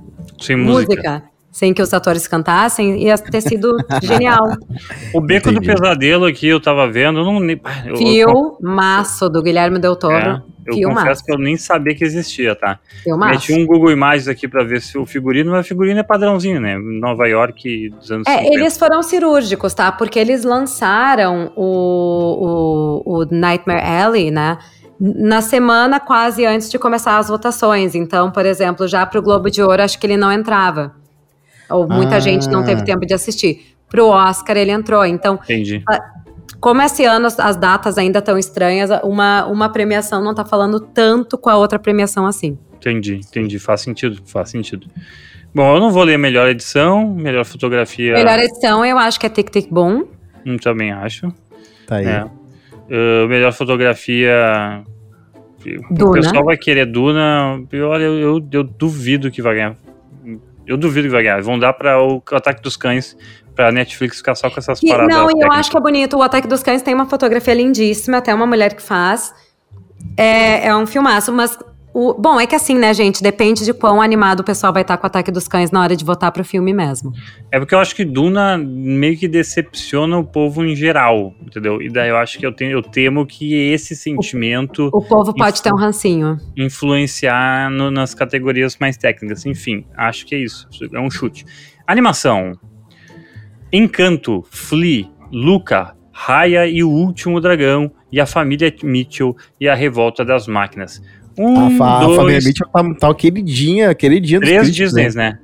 sem música. música, sem que os atores cantassem, ia ter sido genial. O Beco Entendi. do Pesadelo aqui, eu tava vendo, eu não... ah, eu- Filmaço do Guilherme Del Toro. É, eu Filmaço. confesso que eu nem sabia que existia, tá? Filmaço. Meti um Google Imagens aqui pra ver se o figurino, mas o figurino é padrãozinho, né? Nova York dos anos É, 50. eles foram cirúrgicos, tá? Porque eles lançaram o, o, o Nightmare Alley, né? Na semana quase antes de começar as votações. Então, por exemplo, já pro Globo de Ouro, acho que ele não entrava. Ou muita Ah. gente não teve tempo de assistir. Pro Oscar ele entrou. Então, Entendi. como esse ano as, as datas ainda estão estranhas, uma, uma premiação não tá falando tanto com a outra premiação assim. Entendi, entendi. Faz sentido, faz sentido. Bom, eu não vou ler melhor edição, melhor fotografia. Melhor edição, eu acho que é Tic Tic Boom. hum, também acho. Tá aí. É. Uh, melhor fotografia. O Duna. pessoal vai querer Duna. e Olha, eu, eu, eu duvido que vai ganhar. Eu duvido que vai ganhar. Vão dar para o Ataque dos Cães, pra Netflix ficar só com essas E- paradas. não, e eu técnicas. acho que é bonito. O Ataque dos Cães tem uma fotografia lindíssima, até uma mulher que faz. É, é um filmaço, mas. O, bom, é que assim, né, gente? Depende de quão animado o pessoal vai estar com o Ataque dos Cães na hora de votar pro filme mesmo. É porque eu acho que Duna meio que decepciona o povo em geral, entendeu? E daí eu acho que eu, tenho, eu temo que esse sentimento O povo pode ter um rancinho. influenciar no- nas categorias mais técnicas. Enfim, acho que é isso. É um chute. Animação. Encanto, Flea, Luca, Raya e o Último Dragão, e a Família Mitchell e a Revolta das Máquinas. Um, a, fa a dois, família Mitchell tá, tá queridinha, queridinha dos três críticos, Disneys, né? né?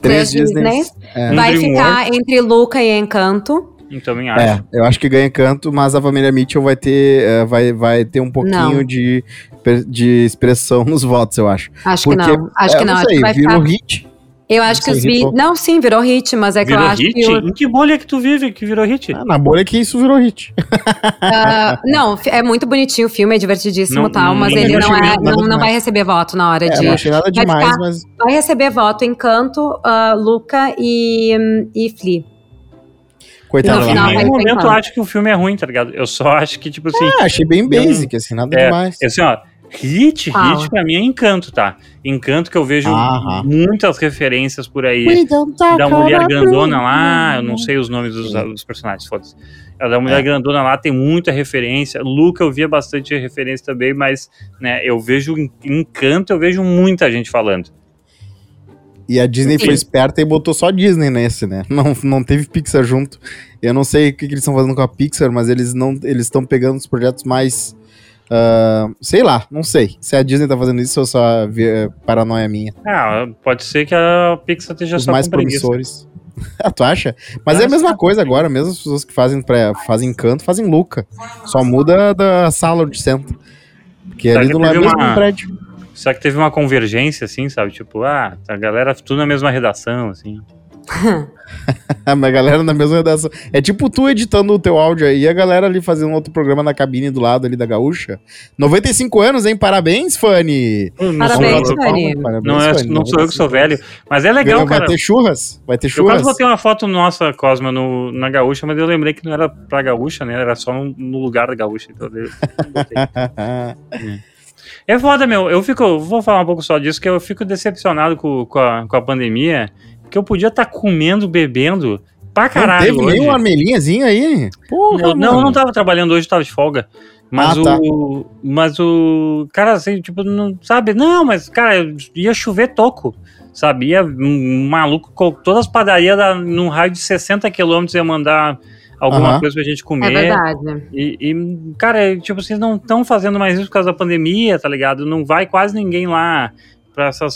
Três Três Disneys. É. Vai ficar entre Luca e Encanto. Eu também acho. É, eu acho que ganha canto, mas a família Mitchell vai ter, é, vai, vai ter um pouquinho Não. de, de expressão nos votos, eu acho. Acho Porque, que não. Acho é, que não. Acho sei, que vai virou ficar. hit. Eu acho que Não os hitou. Não, sim, virou hit, mas é que Virou eu acho hit? que. o- Em que bolha que tu vive que virou hit? Ah, na bolha que isso virou hit. Ah, não, é muito bonitinho o filme, é divertidíssimo Não- e tal, mas não- ele não não, é, não, não demais. vai receber voto na hora É, de. não achei nada vai demais, ficar- mas Vai receber voto Encanto, ah, Luca e, hum, e Flea. coitada No final vai ter momento eu acho que o filme é ruim, tá ligado? Eu só acho que, tipo assim. Ah, achei bem Não- basic, assim, nada É, demais. assim, ó, Hit, hit pra mim é encanto, tá? Encanto que eu vejo Aham. muitas referências por aí. Da mulher grandona lá, eu não sei os nomes dos, dos personagens, foda-se. A da mulher É. grandona lá tem muita referência. Luca eu via bastante referência também, mas né, eu vejo encanto, eu vejo muita gente falando. E a Disney Sim. foi esperta e botou só Disney nesse, né? Não, não teve Pixar junto. Eu não sei o que, que eles estão fazendo com a Pixar, mas eles não eles estão pegando os projetos mais. Ah, sei lá, não sei. Se a Disney tá fazendo isso ou só vi- paranoia minha. Ah, pode ser que a Pixar esteja Os só mais promissores. ah, tu acha? Mas é a mesma coisa agora, mesmo as pessoas que fazem, pra, fazem canto, fazem Luca. Só muda da sala onde senta. Porque Será ali do lado é mesmo uma- prédio. Será que teve uma convergência, assim, sabe? Tipo, ah, a galera tudo na mesma redação, assim. Mas a galera na mesma redação. É tipo tu editando o teu áudio aí e a galera ali fazendo outro programa na cabine do lado ali da gaúcha. 95 anos, hein? Parabéns, Fanny! Parabéns, Fanny. Não, é, não sou eu que sou 95 velho, mas é legal, Vai cara. ter churras? Vai ter Eu churras? quase botei uma foto nossa, Cosma, no, na gaúcha, mas eu lembrei que não era pra gaúcha, né? Era só no, no lugar da gaúcha. Então eu botei. É foda, meu. Eu fico. Vou falar um pouco só disso, que eu fico decepcionado com, com, a, com a pandemia. Que eu podia estar comendo, bebendo pra não caralho. teve hoje. nem um aí? Porra, Eu- não, eu não tava trabalhando hoje, tava de folga. Mas Ah, tá. o. Mas o. Cara, assim, tipo, não. Sabe? Não, mas, cara, ia chover toco. Sabe? Ia um maluco com todas as padarias da, num raio de 60 quilômetros ia mandar alguma Aham. coisa pra gente É comer. verdade. E, e, cara, é, tipo, vocês não estão fazendo mais isso por causa da pandemia, tá ligado? Não vai quase ninguém lá pra essas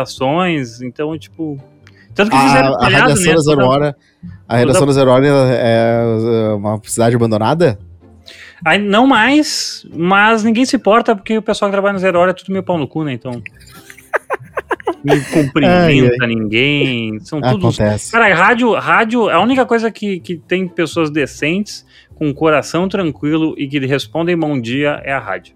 socializações. Então, tipo. Tanto que fizeram A, a talhado, redação né? da Zero Hora. A redação da Zero Hora é uma cidade abandonada? Aí, não mais, mas ninguém se importa porque o pessoal que trabalha no Zero Hora é tudo meio pau no cu, né? Então. Não cumprimenta ninguém. São todos. Acontece. Cara, rádio, rádio, a única coisa que, que tem pessoas decentes, com coração tranquilo e que respondem bom dia é a rádio.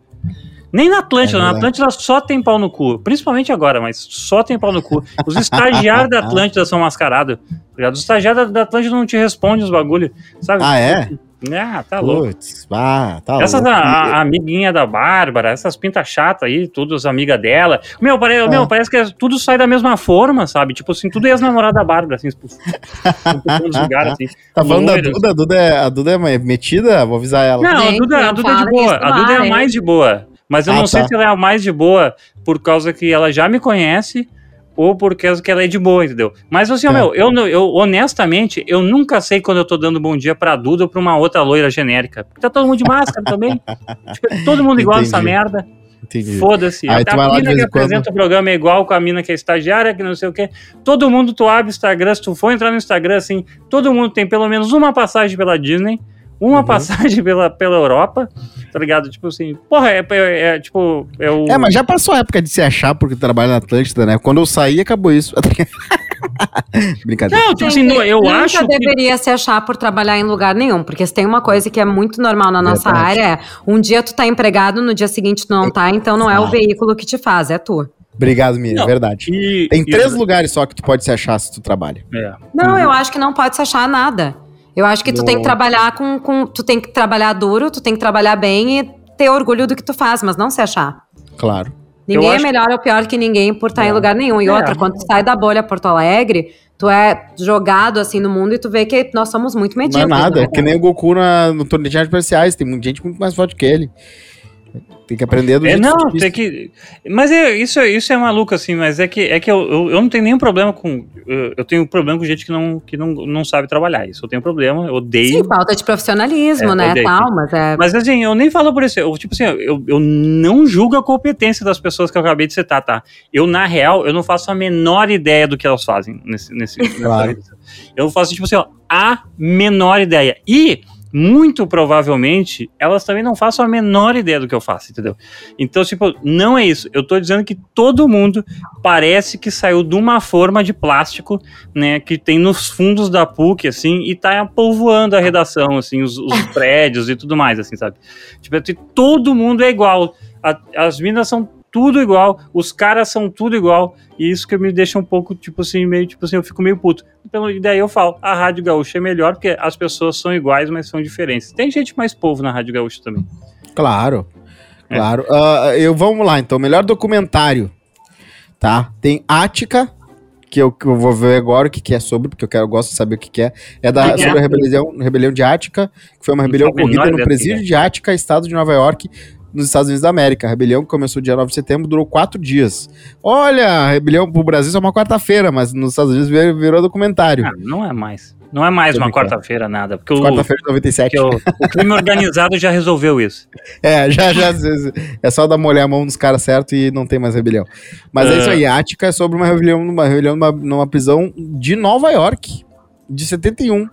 Nem na Atlântida, É na. Atlântida só tem pau no cu. Principalmente agora, mas só tem pau no cu. Os estagiários da Atlântida são mascarados. tá? Os estagiários da Atlântida não te respondem os bagulho, sabe? Ah, é? Ah, tá louco. Putz, ah, tá Essas louco. a, a amiguinha da Bárbara, essas pintas chatas aí, todas amigas dela. Meu, pare, É. meu, parece que é- tudo sai da mesma forma, sabe? Tipo assim, tudo é ex-namorada da Bárbara, assim, tipo, lugares, assim. Tá falando da. Duda? A Duda, é, a Duda é metida? Vou avisar ela. Não, a Duda, a Duda é de boa. A Duda é a mais de boa. Mas eu Ah, não sei tá. se ela é a mais de boa por causa que ela já me conhece ou por causa que ela é de boa, entendeu? Mas assim, É. meu, eu, eu honestamente, eu nunca sei quando eu tô dando bom dia pra Duda ou pra uma outra loira genérica. Porque tá todo mundo de máscara também. Tipo, todo mundo igual nessa Entendi. merda. Entendi. Foda-se. A de mina que em quando- apresenta o programa é igual com a mina que é estagiária, que não sei o quê. Todo mundo, tu abre o Instagram, se tu for entrar no Instagram, assim, todo mundo tem pelo menos uma passagem pela Disney, uma Uhum. passagem pela, pela Europa, tá ligado? Tipo assim, porra, é, é- é, tipo, é o... É, mas já passou a época de se achar porque trabalha na Atlântida, né? Quando eu saí, acabou isso. Brincadeira. Não, tipo assim, eu Nunca acho que... deveria se achar por trabalhar em lugar nenhum, porque se tem uma coisa que é muito normal na nossa Verdade. área, é um dia tu tá empregado, no dia seguinte tu não tá, então não é o veículo que te faz, é tu. Obrigado, Mia, Não. verdade. E- Tem e- três lugares só que tu pode se achar se tu trabalha. É. Não, eu acho que não pode se achar nada. Eu acho que tu tem que trabalhar com, com. Tu tem que trabalhar duro, tu tem que trabalhar bem e ter orgulho do que tu faz, mas não se achar. Claro. Ninguém é acho- melhor ou pior que ninguém por estar É. em lugar nenhum. E É. outra, quando tu sai da bolha Porto Alegre, tu é jogado assim no mundo e tu vê que nós somos muito Não medíocres. é nada, né? é que nem o Goku na, no torneio de artes marciais. Tem muita gente muito mais forte que ele. Tem que aprender do É, jeito não, difícil. tem que. Mas é, isso, isso é maluco, assim, mas é que, é que eu, eu, eu não tenho nenhum problema com. Eu, eu tenho problema com gente que, não, que não, não sabe trabalhar. Isso eu tenho problema, eu odeio. Sim, falta de profissionalismo, É, né? odeio. Tal, mas é. Mas assim, eu nem falo por isso. Eu, tipo assim, eu, eu não julgo a competência das pessoas que eu acabei de citar, tá? Eu, na real, eu não faço a menor ideia do que elas fazem nesse. nesse Claro. Eu faço, tipo assim, ó, a menor ideia. E. Muito provavelmente, elas também não façam a menor ideia do que eu faço, entendeu? Então, tipo, não é isso. Eu tô dizendo que todo mundo parece que saiu de uma forma de plástico, né, que tem nos fundos da PUC, assim, e tá povoando a redação, assim, os, os prédios e tudo mais, assim, sabe? Tipo, todo mundo é igual. A- as minas são tudo igual, os caras são tudo igual, e isso que me deixa um pouco, tipo assim, meio, tipo assim, eu fico meio puto. Então, e daí eu falo, a Rádio Gaúcha é melhor, porque as pessoas são iguais, mas são diferentes. Tem gente mais povo na Rádio Gaúcha também. Claro. Claro. Uh, eu, vamos lá, então. Melhor documentário. Tá? Tem Ática, que eu, que eu vou ver agora o que, que é sobre, porque eu, quero, eu gosto de saber o que, que é. É da, é. sobre a rebelião, rebelião de Ática, que foi uma rebelião ocorrida no presídio de Ática, estado de Nova York, nos Estados Unidos da América. A rebelião que começou dia 9 de setembro durou quatro dias. Olha, a rebelião pro Brasil é uma quarta-feira, mas nos Estados Unidos virou, virou documentário. Ah, não é mais. Não é mais uma quarta-feira nada. Porque quarta-feira de 97. O, o crime organizado já resolveu isso. É, já, já. É só dar molhar a mão nos caras certo e não tem mais rebelião. Mas é, é isso aí. Ática é sobre uma rebelião, uma rebelião numa, numa prisão de Nova York, de 71.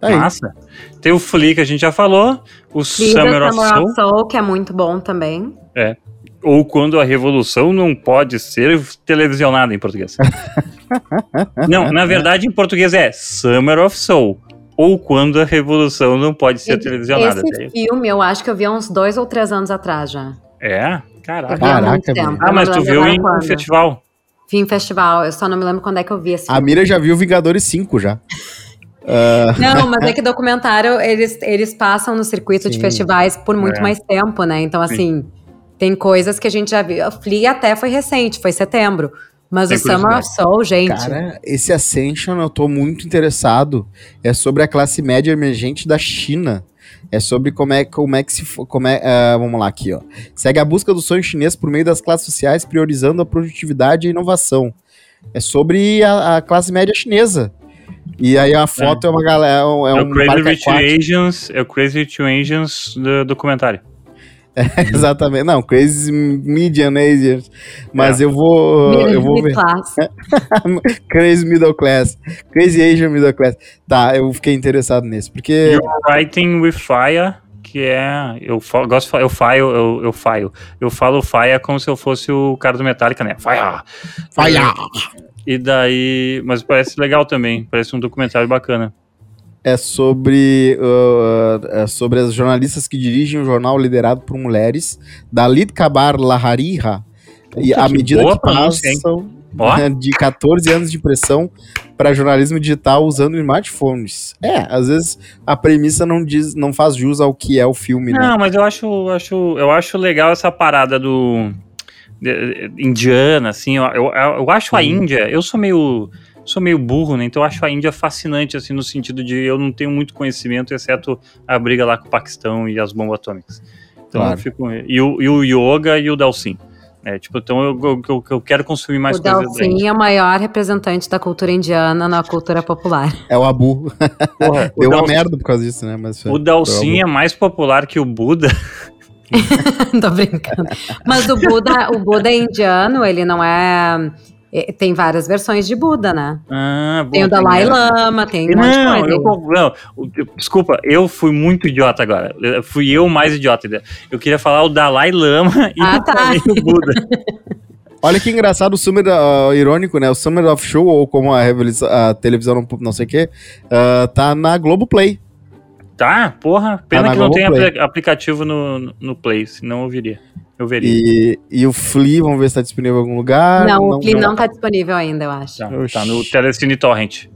Tá Massa. Tem o Flea que a gente já falou. O Summer of Soul. Soul. Que é muito bom também. É. Ou quando a revolução não pode ser televisionada em português. não, na verdade em português é Summer of Soul. Ou quando a revolução não pode ser televisionada. Esse filme eu acho que eu vi há uns dois ou três anos atrás já. É? Caraca. Caraca ah, mas tu viu em um festival? Vi em festival, eu só não me lembro quando é que eu vi esse A Mira já viu Vingadores 5 já. Uh... Não, mas é que documentário, eles, eles passam no circuito Sim. de festivais por muito é. mais tempo, né? Então, assim, Sim. tem coisas que a gente já viu. A Flea até foi recente, foi setembro. Mas tem o Summer of Soul, gente. Cara, esse Ascension eu tô muito interessado. É sobre a classe média emergente da China. É sobre como é, como é que se. Como é, uh, vamos lá aqui, ó. Segue a busca do sonho chinês por meio das classes sociais, priorizando a produtividade e a inovação. É sobre a, a classe média chinesa. E aí a foto é, é uma galera. É, um, é, é o Crazy Rich Asians, é o Crazy Rich Asians do documentário. É, exatamente. Não, Crazy Median Asians. Mas é. eu vou. eu vou ver. crazy Middle Class. Crazy Asian Middle Class. Tá, eu fiquei interessado nesse. Porque. You're Writing with Fire, que é. Eu gosto de falar, eu faio, eu, eu faio. Eu falo Fire como se eu fosse o cara do Metallica, né? Fire! Fire! E daí. Mas parece legal também. Parece um documentário bacana. É sobre, uh, é sobre as jornalistas que dirigem um jornal liderado por mulheres, Dalit Kabar Lahariha. E à medida que passam né, de 14 anos de impressão para jornalismo digital usando smartphones. É, às vezes a premissa não diz, não faz jus ao que é o filme, não, né? Não, mas eu acho, acho, eu acho legal essa parada do indiana, assim, eu, eu, eu acho a Índia, eu sou meio sou meio burro, né? Então eu acho a Índia fascinante, assim, no sentido de eu não tenho muito conhecimento, exceto a briga lá com o Paquistão e as bombas atômicas. Então claro. eu fico. E o, e o yoga e o Dalsin. É, tipo, então eu, eu, eu quero consumir mais o coisas. O Dalsin é o maior representante da cultura indiana na cultura popular. É o Abu. Porra, Deu uma merda por causa disso, né? Mas, o Dalsin é mais popular que o Buda. Tô brincando. Mas o Buda, o Buda é indiano, ele não é. Tem várias versões de Buda, né? Ah, tem o Dalai Lama, tem um não, monte de coisa. Eu, não, desculpa, eu fui muito idiota agora. Fui eu mais idiota. Eu queria falar o Dalai Lama e ah, tá. o Buda. Olha que engraçado o Summer, uh, irônico, né? O Summer of Show, ou como a, a televisão não, não sei o quê, uh, tá na Globoplay. Tá, porra. Pena tá que não tem apl aplicativo no, no Play, senão eu viria. Eu veria. E, e o Flea, vamos ver se tá disponível em algum lugar. Não, não o Flea não, não tá disponível ainda, eu acho. Tá, tá no Telecine Torrent.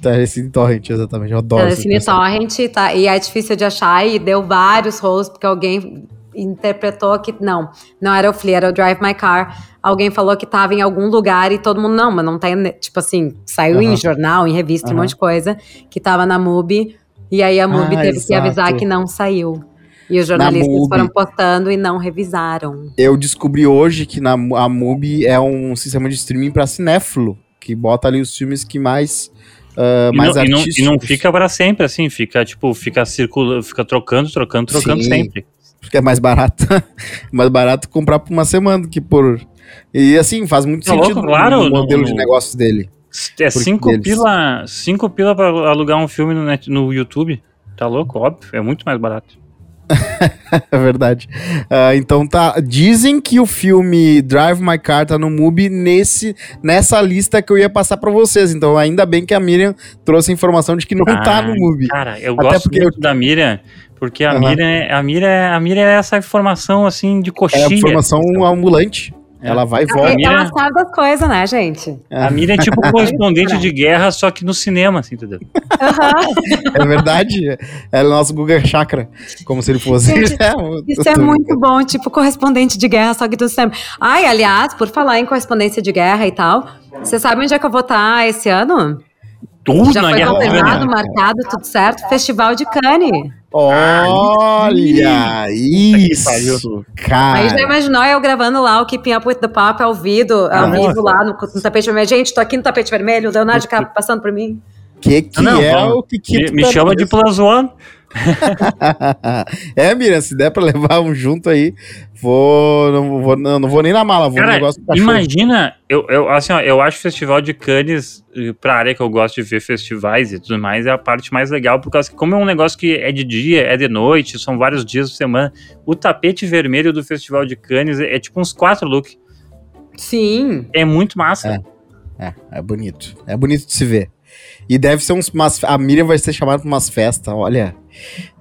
Telecine Torrent, exatamente. Eu adoro Telecine Torrent, tá, e é difícil de achar, e deu vários rolos, porque alguém interpretou que não, não era o Flea, era o Drive My Car. Alguém falou que tava em algum lugar e todo mundo, não, mas não tem, tipo assim, saiu em jornal, em revista, um monte de coisa, que tava na MUBI e aí a MUBI ah, teve exato. que avisar que não saiu. E os jornalistas foram postando e não revisaram. Eu descobri hoje que na, a MUBI é um sistema de streaming para cinéfilo, que bota ali os filmes que mais Uh, mais e, não, e, não, e não fica para sempre, assim, fica tipo, fica circulando, fica trocando, trocando, trocando Sim, sempre. Porque é mais barato. mais barato comprar por uma semana que por. E assim, faz muito tá sentido louco, claro, o modelo no, de negócio dele. É cinco pila, cinco pila pra alugar um filme no, net, no YouTube. Tá louco? Óbvio, é muito mais barato. é verdade. Uh, então tá. Dizem que o filme Drive My Car tá no MUBI nesse, nessa lista que eu ia passar para vocês. Então ainda bem que a Miriam trouxe a informação de que não ah, tá no MUBI. Cara, eu Até gosto eu... da Miriam, porque a, uhum. Miriam, é, a, Miriam, a Miriam é essa informação assim de coxinha. É a informação ambulante. Ela vai e volta. Ela, ela sabe das coisas, né, gente? A Miriam é tipo correspondente de guerra, só que no cinema, assim, entendeu? Uhum. É verdade. Ela é o nosso Google Chakra, como se ele fosse. Gente, isso é muito bom, tipo correspondente de guerra, só que do cinema. Ai, aliás, por falar em correspondência de guerra e tal, você sabe onde é que eu vou estar esse ano? Tudo Já na foi confirmado, marcado, tudo certo? Festival de Cannes. Olha isso, cara. Aí já imaginou eu gravando lá o Keeping Up with the Pop ao vivo, ao vivo lá no, no tapete vermelho. Gente, tô aqui no tapete vermelho, o Leonardo DiCaprio passando por mim. que que Não, é o que que Me, me tá chama de Plus One. é, Miriam, se der pra levar um junto aí, vou. Não vou, não, não vou nem na mala, vou no Cara, negócio do cachorro. imagina, eu, eu, assim, ó, eu acho o Festival de Cannes, eh, pra área que eu gosto de ver festivais e tudo mais, é a parte mais legal, por causa que, como é um negócio que é de dia, é de noite, são vários dias por semana, o tapete vermelho do Festival de Cannes é, é tipo uns quatro looks. Sim. É muito massa. É, é bonito. É bonito de se ver. E deve ser uns. Umas, a Miriam vai ser chamada pra umas festas, olha.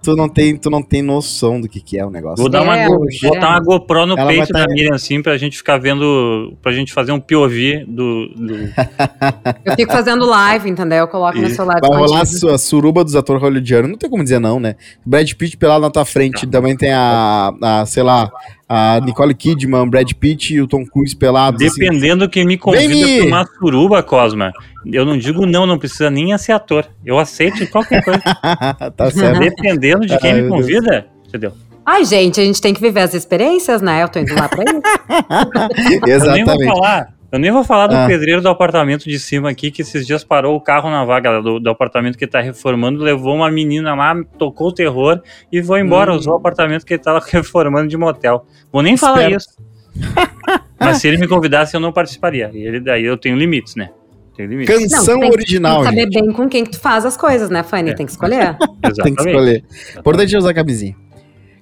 Tu não tem, tu não tem noção do que, que é o negócio. Vou dar uma, É, go- é. botar uma GoPro no Ela peito tá- da Miriam, assim, pra gente ficar vendo, pra gente fazer um POV do... do... Eu fico fazendo live, entendeu? Eu coloco no Isso. celular Vai rolar a, a suruba dos atores hollywoodianos. Não tem como dizer não, né? Brad Pitt pelado na tua frente. Também tem a, a, sei lá, a Nicole Kidman, Brad Pitt e o Tom Cruise pelados. assim. Dependendo quem me convida Vem-me! pra uma suruba, Cosma, eu não digo não, não precisa nem ser ator. Eu aceito qualquer coisa. tá certo. Dependendo de quem Ai, me convida, entendeu? Ai, gente, a gente tem que viver as experiências, né? Eu tô indo lá pra isso. Eu nem vou Exatamente. falar. Eu nem vou falar do Ah. pedreiro do apartamento de cima aqui, que esses dias parou o carro na vaga do, do apartamento que tá reformando, levou uma menina lá, tocou o terror e foi embora, Hum. usou o apartamento que ele tava reformando de motel. Vou nem falar Esperto. isso. Mas se ele me convidasse, eu não participaria. E ele, daí eu tenho limites, né? Limites. Canção tem que- original, Tem que saber gente. bem com quem que tu faz as coisas, né, Fanny? É. Tem que escolher. Tem que escolher. Importante é usar camisinha.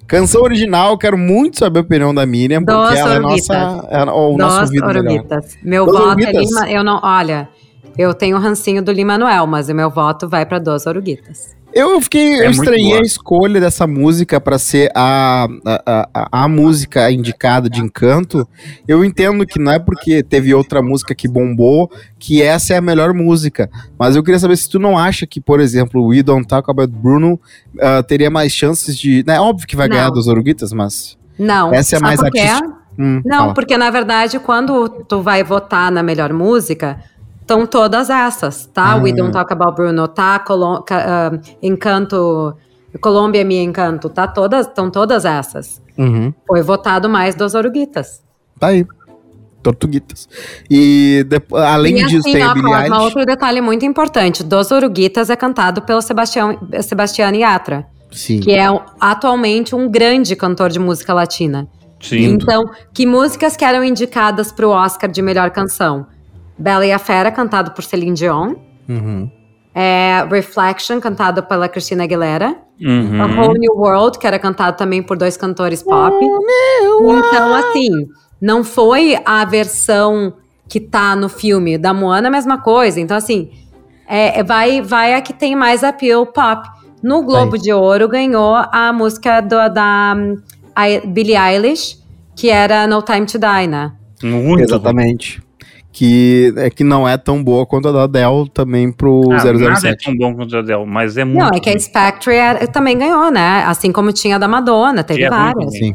Canção original, quero muito saber a opinião da Miriam, porque Dos ela é Oruguitas. nossa, é o nosso Dos ouvido. Oruguitas. Meu Dos voto Oruguitas? é Lima. Eu não. Olha, eu tenho o rancinho do Limanuel, mas o meu voto vai pra Dos Oruguitas. Eu fiquei, É eu estranhei boa. a escolha dessa música pra ser a, a, a, a música indicada de Encanto. Eu entendo que não é porque teve outra música que bombou que essa é a melhor música. Mas eu queria saber se tu não acha que, por exemplo, o We Don't Talk About Bruno ah, teria mais chances de. É óbvio que vai Não. ganhar dos Oruguitas, mas. Não. Essa é mais quê? artística. Hum, Não, fala. porque na verdade, quando tu vai votar na melhor música, estão todas essas, tá? Ah. We Don't Talk About Bruno, tá? Ah, Encanto. Colômbia Me Encanto, tá? Todas, estão todas essas. Uhum. Foi votado mais dos Oruguitas. Tá aí. Tortuguitas. E além e disso, assim, tem a ó, Billie Cosma, Eilish. outro detalhe muito importante: Dos Oruguitas é cantado pelo Sebastião, Sebastião Yatra, Sim. que é atualmente um grande cantor de música latina. Sim. Então, que músicas que eram indicadas para o Oscar de melhor canção? Bela e a Fera, cantado por Celine Dion. Uhum. É, Reflection, cantado pela Christina Aguilera. Uhum. A Whole New World, que era cantado também por dois cantores pop. Então, assim, não foi a versão que tá no filme da Moana a mesma coisa. Então, assim, é, é- vai, vai a que tem mais appeal pop. No Globo de Ouro ganhou a música do- da I- Billie Eilish, que era No Time to Die, né? Muito. Exatamente. Que, é que não é tão boa quanto a da Adele também pro Ah, nada é 007. tão bom quanto o Adele, mas é muito. Não, é que a Spectre era- também ganhou, né? Assim como tinha a da Madonna, teve é várias. Sim.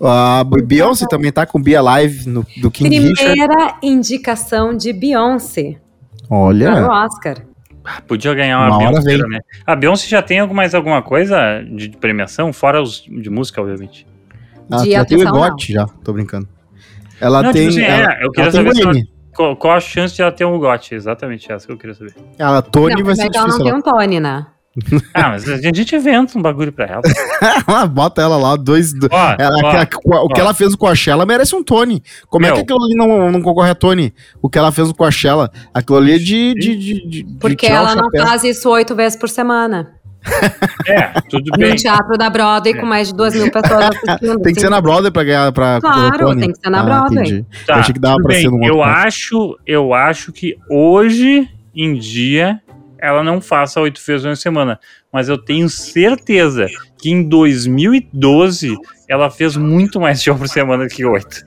A Beyoncé também tá com Be Alive no, do King Richard. Primeira indicação de Beyoncé para o Olha, Oscar. Ah, Podia ganhar uma, Uma Beyoncé, né? A Beyoncé já tem mais alguma coisa de, premiação, fora os de música, obviamente. ela de já tem o atuação, EGOT já, tô brincando. Ela Não, tem. tipo assim, ela, é, eu queria tem saber se ela- Grammy. Qual, a chance de ela ter um GOT? Exatamente essa que eu queria saber. Ela, Tony não, vai mas ser ela não difícil. tem um Tony, né? Ah, mas a gente inventa um bagulho pra ela. Ela bota ela lá, dois. do- Ó, ela- ó, o que ela fez com a Coachella merece um Tony. Como é Meu. que aquilo ali não, não concorre a Tony? O que ela fez com a Coachella, aquilo ali é de. de, de, de- Porque ela não faz isso oito vezes por semana. É, tudo No bem. teatro da Broadway, com mais de duas mil pessoas assistindo. Tem que ser assim. na Broadway pra ganhar pra Claro, tem que ser na Ah, Broadway. entendi. Tá, eu achei que dava pra bem. ser num eu acho, eu acho que hoje em dia ela não faça oito vezes na semana, mas eu tenho certeza que em 2012 ela fez muito mais show por semana que oito.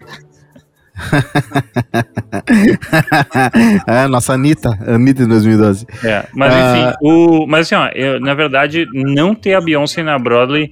É, nossa Anitta, Anitta em 2012. É, mas enfim, uh... o, mas assim, ó, eu, na verdade, não ter a Beyoncé na Broadway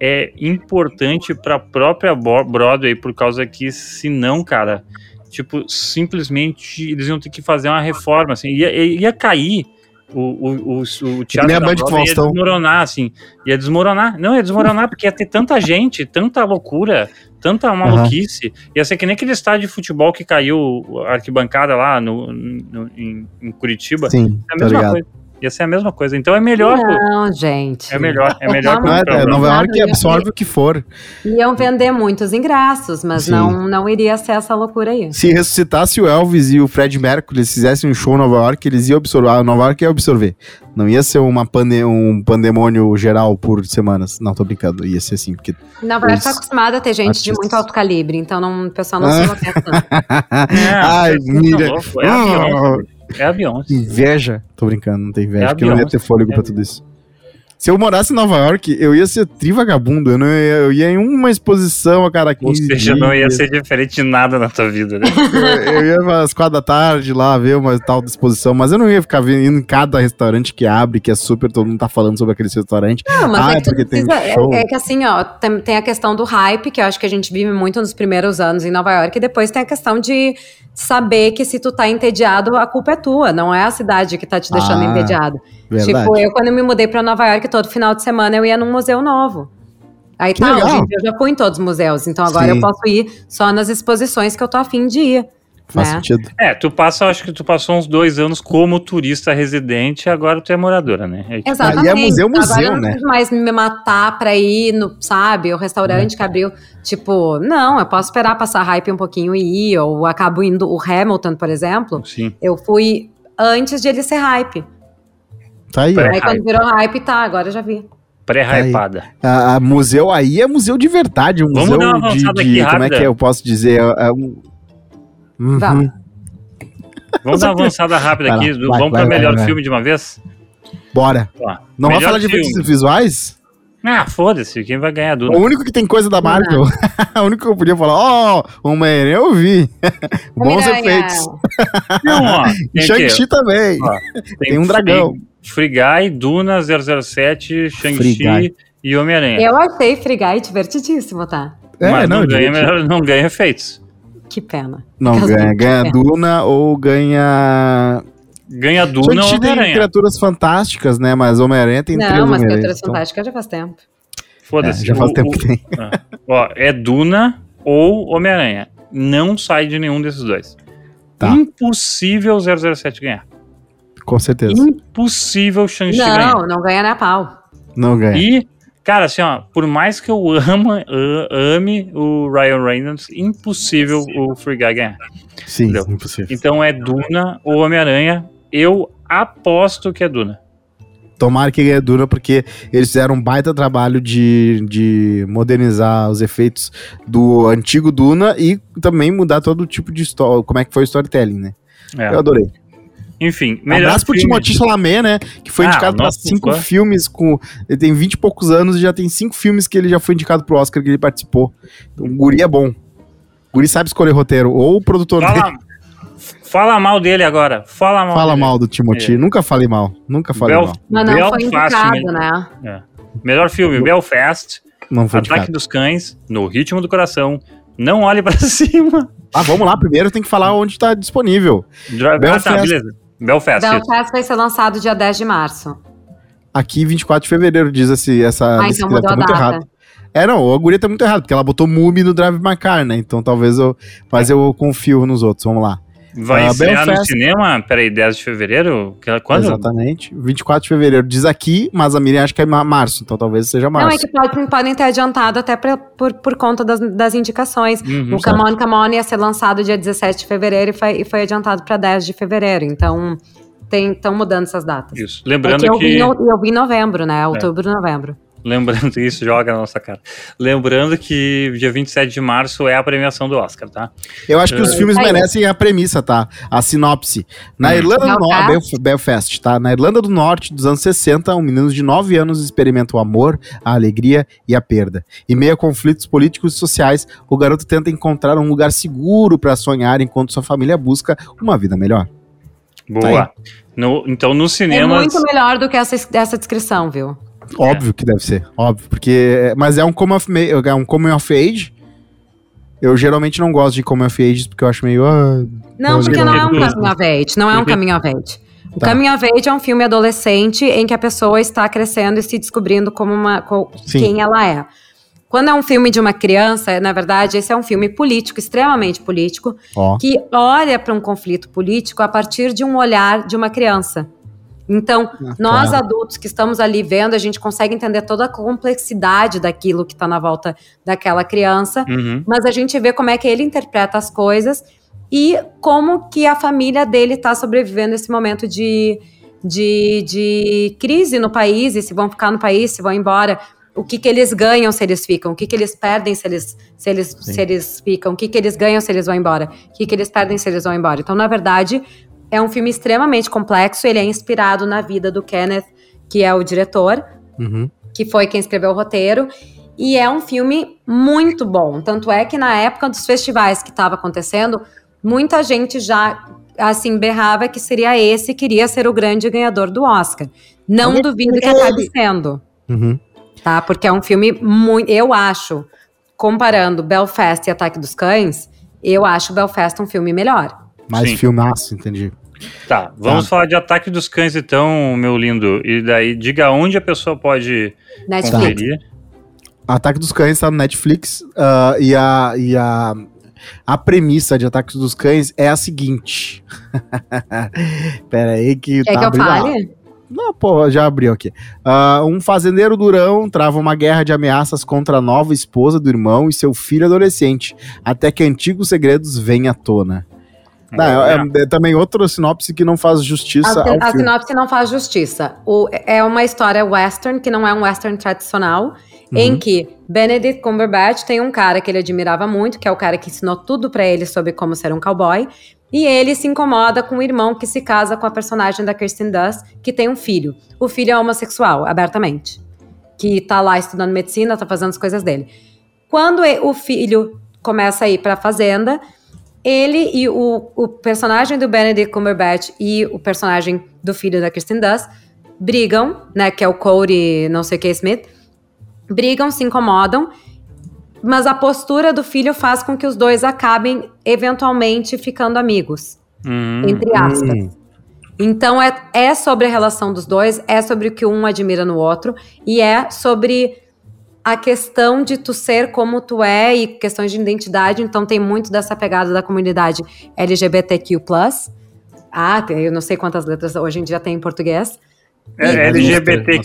é importante pra própria Broadway, por causa que, se não, cara, tipo, simplesmente eles iam ter que fazer uma reforma, assim, ia, ia cair o, o, o, o teatro da Broadway ia desmoronar, assim, ia desmoronar, não, ia desmoronar, porque ia ter tanta gente, tanta loucura, tanta maluquice. Uhum. Ia ser que nem aquele estádio de futebol que caiu a arquibancada lá no, no em, em, Curitiba. Sim, é a mesma coisa. Ia ser a mesma coisa. Então é melhor. Não, gente. É melhor. É melhor não, é, Nova York absorve o que for. Iam vender muitos ingressos, mas não, não iria ser essa loucura aí. Se ressuscitasse o Elvis e o Fred Mercury, eles fizessem um show em Nova York, eles iam absorver. A Nova York ia absorver. Não ia ser uma pande um pandemônio geral por semanas. Não, tô brincando. Ia ser assim. Porque Nova York tá acostumada a ter gente artistas. de muito alto calibre, então não, o pessoal não se enlouquece tanto. é, Ai, mira. É é a Beyoncé. Inveja. Tô brincando, não tem inveja, é porque eu não ia ter fôlego é pra tudo isso. Se eu morasse em Nova York, eu ia ser trivagabundo. Eu, não ia, eu ia em uma exposição a cada 15 Ou seja, dias. não ia ser diferente de nada na tua vida, né? eu, eu ia às quatro da tarde lá ver uma tal exposição, mas eu não ia ficar indo em cada restaurante que abre, que é super, todo mundo tá falando sobre aquele restaurante. Não, mas ah, é, é porque precisa, tem show. É, é, que assim, ó, tem, tem a questão do hype, que eu acho que a gente vive muito nos primeiros anos em Nova York, e depois tem a questão de saber que se tu tá entediado, a culpa é tua, não é a cidade que tá te deixando ah, entediado. Verdade. Tipo, eu quando eu me mudei para Nova York, todo final de semana eu ia num museu novo. Aí que tá, legal. hoje eu já fui em todos os museus, então agora Sim. eu posso ir só nas exposições que eu tô afim de ir. Faz né? sentido. É, tu passa, acho que tu passou uns dois anos como turista residente, agora tu é moradora, né? É, tipo... Exatamente. Aí é museu, museu, agora né? Não mais me matar pra ir no, sabe, o restaurante é. que abriu. Tipo, não, eu posso esperar passar hype um pouquinho e ir, ou acabo indo. O Hamilton, por exemplo, Sim. eu fui antes de ele ser hype. Tá aí, Aí quando virou hype, tá, agora eu já vi. Pré-hypada. Tá a, a, museu aí é museu de verdade, um Vamos museu de, de como é que eu posso dizer, é, é um Uhum. Vamos. Vamos dar uma avançada rápida aqui. Lá, Vamos para melhor vai, filme de uma vez? Bora. Ó, Não vai falar de efeitos visuais? Ah, foda-se, quem vai ganhar Duna? O único que tem coisa da Marvel. o único que eu podia falar, ó, oh, Homem-Aranha eu vi. Bons efeitos. Não, ó. Shang-Chi também. Ó, tem, tem, um dragão. Free Guy, Duna, 007, Shang-Chi e Homem-Aranha. Eu achei Free Guy divertidíssimo, tá? É, Mas não, não ganha, não ganha efeitos. Que pena. Não, ganha, ganha Duna ou ganha. Ganha Duna ou Homem-Aranha. tem criaturas fantásticas, né? Mas Homem-Aranha tem Não, três mas criaturas então... fantásticas já faz tempo. Foda-se. É, já faz o, tempo que tem. Ah, ó, é Duna ou Homem-Aranha. Não sai de nenhum desses dois. Tá. Impossível 007 ganhar. Com certeza. Impossível Shang-Chi ganhar. Não, não ganha na pau. Não ganha. E Cara, assim, ó, por mais que eu ama, ame o Ryan Reynolds, impossível o Free Guy ganhar. Sim, Entendeu? impossível. Então é Duna ou Homem-Aranha. Eu aposto que é Duna. Tomara que ganhe Duna, porque eles fizeram um baita trabalho de, de modernizar os efeitos do antigo Duna e também mudar todo tipo de história, como é que foi o storytelling, né? É. Eu adorei. Enfim, melhor Abraço pro Timothée Chalamet, né? Que foi ah, indicado para cinco fã. filmes com. Ele tem 20 e poucos anos e já tem cinco filmes que ele já foi indicado pro Oscar que ele participou. Então, o Guri é bom. O Guri sabe escolher roteiro. Ou o produtor fala, dele. Fala mal dele agora. Fala mal. Fala dele. mal do Timothée. É. Nunca falei mal. Nunca falei Bel, mal. Mas não Belfast, foi indicado, né? É. Melhor filme, Belfast. Não foi Ataque indicado. dos Cães, No Ritmo do Coração. Não olhe para cima. Ah, vamos lá. Primeiro tem que falar onde tá disponível. Belfast. Ah, tá, beleza. Belfast. Belfast vai ser lançado dia 10 de março. Aqui, 24 de fevereiro, diz esse, essa. Ah, então mudou tá a muito data. errado. É, não, a guria tá muito errado, porque ela botou Mubi no Drive My Car, né? Então talvez eu. Mas eu confio nos outros, vamos lá. Vai uh, estrear no cinema? Peraí, 10 de fevereiro? Quando? Exatamente. 24 de fevereiro. Diz aqui, mas a Miriam acha que é março, então talvez seja março. Não, é que pode, podem ter adiantado até pra, por, por conta das, das indicações. Uhum, o Come On, Come On ia ser lançado dia 17 de fevereiro e foi, e foi adiantado para 10 de fevereiro. Então, estão mudando essas datas. Isso. Lembrando é que, que... Eu, vi, eu vi em novembro, né? Outubro, é. novembro. Lembrando isso, joga na nossa cara. Lembrando que dia 27 de março é a premiação do Oscar, tá? Eu acho que os É. filmes Aí. merecem a premissa, tá? A sinopse. Na Hum. Irlanda do Norte, Belfast. Belfast, tá? Na Irlanda do Norte dos anos 60, um menino de 9 anos experimenta o amor, a alegria e a perda. Em meio a conflitos políticos e sociais, o garoto tenta encontrar um lugar seguro para sonhar enquanto sua família busca uma vida melhor. Boa. No- então, nos É cinemas. muito melhor do que essa, essa descrição, viu? Óbvio que deve ser, óbvio, porque mas é um coming of, é um coming of age. Eu geralmente não gosto de coming of ages porque eu acho meio ah, Não, porque não é um caminho of age. Não é um caminho of age. O Tá. caminho of age é um filme adolescente em que a pessoa está crescendo e se descobrindo como uma quem ela é. Quando é um filme de uma criança, na verdade, esse é um filme político, extremamente político, ó. que olha para um conflito político a partir de um olhar de uma criança. Então, Ah, nós claro. adultos que estamos ali vendo, a gente consegue entender toda a complexidade daquilo que está na volta daquela criança, Uhum. mas a gente vê como é que ele interpreta as coisas e como que a família dele está sobrevivendo esse momento de, de, de crise no país, e se vão ficar no país, se vão embora, o que, que eles ganham se eles ficam, o que, que eles perdem se eles, se, eles, se eles ficam, o que, que eles ganham se eles vão embora, o que, que eles perdem se eles vão embora. Então, na verdade, é um filme extremamente complexo, ele é inspirado na vida do Kenneth, que é o diretor, Uhum. que foi quem escreveu o roteiro. E é um filme muito bom. Tanto é que na época dos festivais que estava acontecendo, muita gente já assim berrava que seria esse que iria ser o grande ganhador do Oscar. Não duvido que que acabe sendo, Uhum. tá? Porque é um filme muito, eu acho, comparando Belfast e Ataque dos Cães, eu acho Belfast um filme melhor. Mais Sim. filmaço, entendi. Tá, vamos Tá. falar de Ataque dos Cães, então, meu lindo. E daí, diga onde a pessoa pode Netflix. conferir. Ataque dos Cães tá no Netflix ah, e, a, e a, a premissa de Ataque dos Cães é a seguinte. Pera aí que Quer tá que eu fale? Não, pô, já abriu aqui. Ah, um fazendeiro durão trava uma guerra de ameaças contra a nova esposa do irmão e seu filho adolescente, até que antigos segredos venham à tona. Não, é, é- é também outra sinopse que não faz justiça A, ao a filme. sinopse não faz justiça. O- é uma história western, que não é um western tradicional, em Uhum. que Benedict Cumberbatch tem um cara que ele admirava muito, que é o cara que ensinou tudo pra ele sobre como ser um cowboy, e ele se incomoda com o irmão que se casa com a personagem da Kirsten Dunst, que tem um filho. O filho é homossexual, abertamente. Que tá lá estudando medicina, tá fazendo as coisas dele. Quando o filho começa a ir pra fazenda, ele e o, o personagem do Benedict Cumberbatch e o personagem do filho da Kristen Dunst brigam, né, que é o Cody não sei o que Smith, brigam, se incomodam, mas a postura do filho faz com que os dois acabem eventualmente ficando amigos, Hum, entre aspas. Hum. Então é, é sobre a relação dos dois, é sobre o que um admira no outro e é sobre a questão de tu ser como tu é e questões de identidade. Então tem muito dessa pegada da comunidade LGBTQ+. Ah, eu não sei quantas letras hoje em dia tem em português. é LGBTQ+.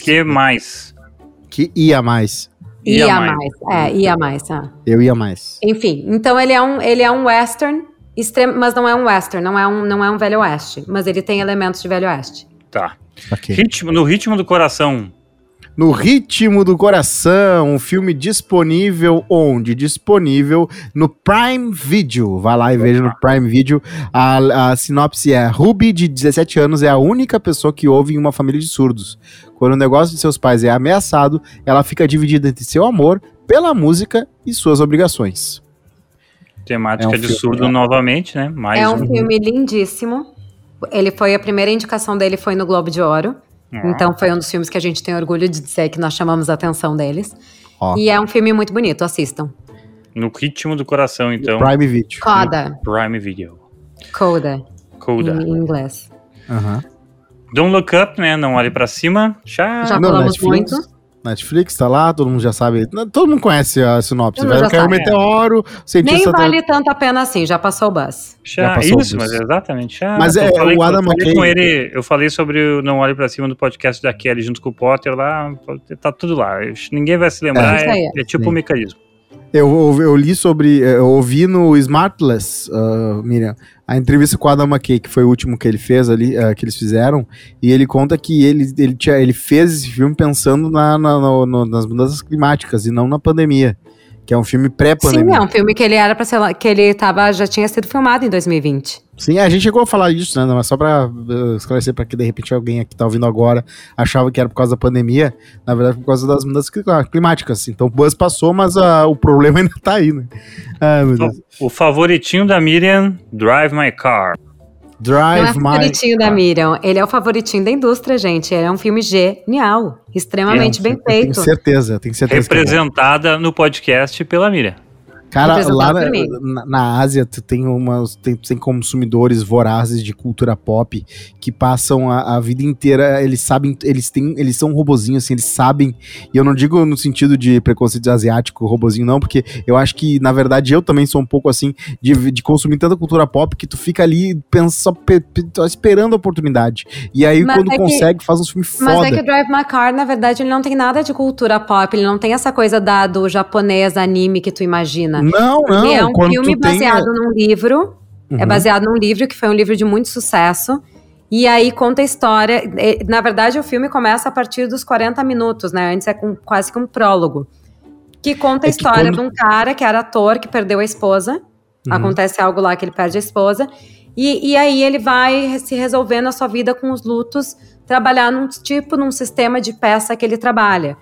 Que ia mais. Ia Ia mais. mais. É, ia mais. ah. Eu ia mais. Enfim, então ele é um, ele é um western, extremo, mas não é um western, não é um, não é um velho oeste. Mas ele tem elementos de velho oeste. Tá. Ok. Ritmo, no ritmo do coração. No Ritmo do Coração, um filme disponível onde? Disponível no Prime Video. Vai lá e veja no Prime Video. A, a sinopse é: Ruby, de 17 anos, é a única pessoa que ouve em uma família de surdos. Quando o negócio de seus pais é ameaçado, ela fica dividida entre seu amor pela música e suas obrigações. Temática É um de filme, surdo né? novamente, né? Mais é um. um filme lindíssimo. Ele foi a primeira indicação dele foi no Globo de Ouro. Ah, Então foi um dos filmes que a gente tem orgulho de dizer que nós chamamos a atenção deles. E é um filme muito bonito, assistam. No ritmo do coração, então. Prime Video. Coda, Prime Video. Coda, Coda. em inglês. Aham. Don't Look Up, né? Não olhe pra cima. Já. Já Não, falamos Netflix. muito. Netflix tá lá, todo mundo já sabe. Todo mundo conhece a sinopse. Vai cair um meteoro, o Nem tá- vale tanto a pena assim, já passou o bus. Já, Já passou isso, disso. mas exatamente. Já, Mas eu é, falei, o Adam eu falei McKay- com ele, eu falei sobre o Não Olhe Pra Cima do podcast da Kelly junto com o Potter lá, tá tudo lá. Ninguém vai se lembrar, É. é, é tipo Sim. um mecanismo. Eu, eu, li sobre. Eu ouvi no Smartless, uh, Miriam, a entrevista com o Adam McKay, que foi o último que ele fez ali, uh, que eles fizeram, e ele conta que ele, ele, tinha, ele fez esse filme pensando na, na nas mudanças climáticas e não na pandemia. Que é um filme pré-pandemia. Sim, é um filme que ele era para ser. que ele tava, já tinha sido filmado em 2020. Sim, a gente chegou a falar isso, né? Mas só para uh, esclarecer para que de repente alguém aqui tá ouvindo agora achava que era por causa da pandemia, na verdade por causa das mudanças climáticas. Então o buzz passou, mas uh, o problema ainda tá aí, né? Ai, o, o favoritinho da Miriam, Drive My Car. Drive Não é o favoritinho My... da Miriam, ele é o favoritinho da indústria, gente. Ele é um filme genial, extremamente é, bem feito. Tenho certeza, tenho certeza. É Representada é no podcast pela Miriam. Cara, lá na, na, Ásia tu tem umas tem, tem, consumidores vorazes de cultura pop que passam a, a, vida inteira, eles sabem, eles têm, eles são robozinhos assim, eles sabem, e eu não digo no sentido de preconceito asiático, robozinho não, porque eu acho que na verdade eu também sou um pouco assim de, de consumir tanta cultura pop que tu fica ali pensa, só esperando a oportunidade. E aí mas quando é consegue que, faz uns filmes foda. Mas é que o Drive My Car, na verdade, ele não tem nada de cultura pop, ele não tem essa coisa da, do japonês anime que tu imagina. Não, não. É um filme baseado tem... num livro. É uhum. É baseado num livro que foi um livro de muito sucesso. E aí conta a história. Na verdade, o filme começa a partir dos 40 minutos, né? Antes é com, quase que um prólogo. Que conta a é história quando... de um cara que era ator, que perdeu a esposa. Uhum. Acontece algo lá que ele perde a esposa. E, e aí ele vai se resolvendo a sua vida com os lutos, trabalhar num tipo, num sistema de peça que ele trabalha.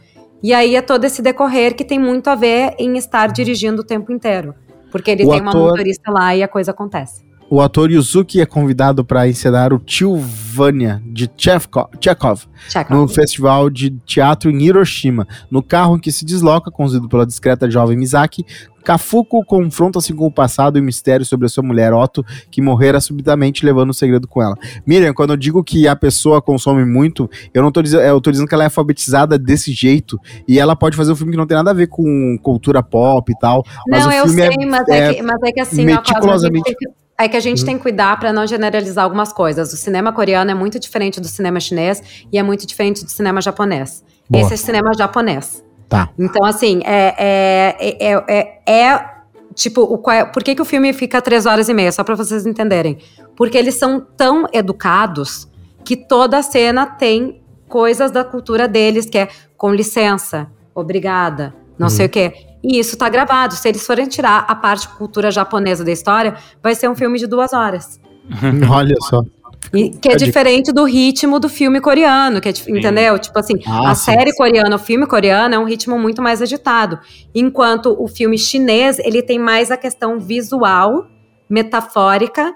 E aí é todo esse decorrer que tem muito a ver em estar dirigindo o tempo inteiro. Porque ele o tem ator... uma motorista lá e a coisa acontece. O ator Yuzuki é convidado para encenar o Tio Vânia de Chekhov, Chekhov, no festival de teatro em Hiroshima. No carro em que se desloca, conduzido pela discreta jovem Misaki, Kafuko confronta-se com o passado e o mistério sobre a sua mulher Otto, que morrera subitamente levando o segredo com ela. Miriam, quando eu digo que a pessoa consome muito, eu não tô dizendo, eu tô dizendo que ela é alfabetizada desse jeito e ela pode fazer um filme que não tem nada a ver com cultura pop e tal. Mas não, o filme eu sei, é, mas, é, é, que, mas é que assim, meticulosamente... É que a gente uhum. tem que cuidar para não generalizar algumas coisas. O cinema coreano é muito diferente do cinema chinês e é muito diferente do cinema japonês. Boa. Esse é cinema japonês. Tá. Então, assim, é, é, é, é, é tipo, o, por que, que o filme fica três horas e meia? Só para vocês entenderem. Porque eles são tão educados que toda a cena tem coisas da cultura deles, que é com licença, obrigada, não sei o quê. E isso tá gravado. Se eles forem tirar a parte cultura japonesa da história, vai ser um filme de duas horas. Olha só. E, que é, é diferente do ritmo do filme coreano, que é, entendeu? Tipo assim, ah, a sim, série coreana, o filme coreano é um ritmo muito mais agitado. Enquanto o filme chinês, ele tem mais a questão visual, metafórica,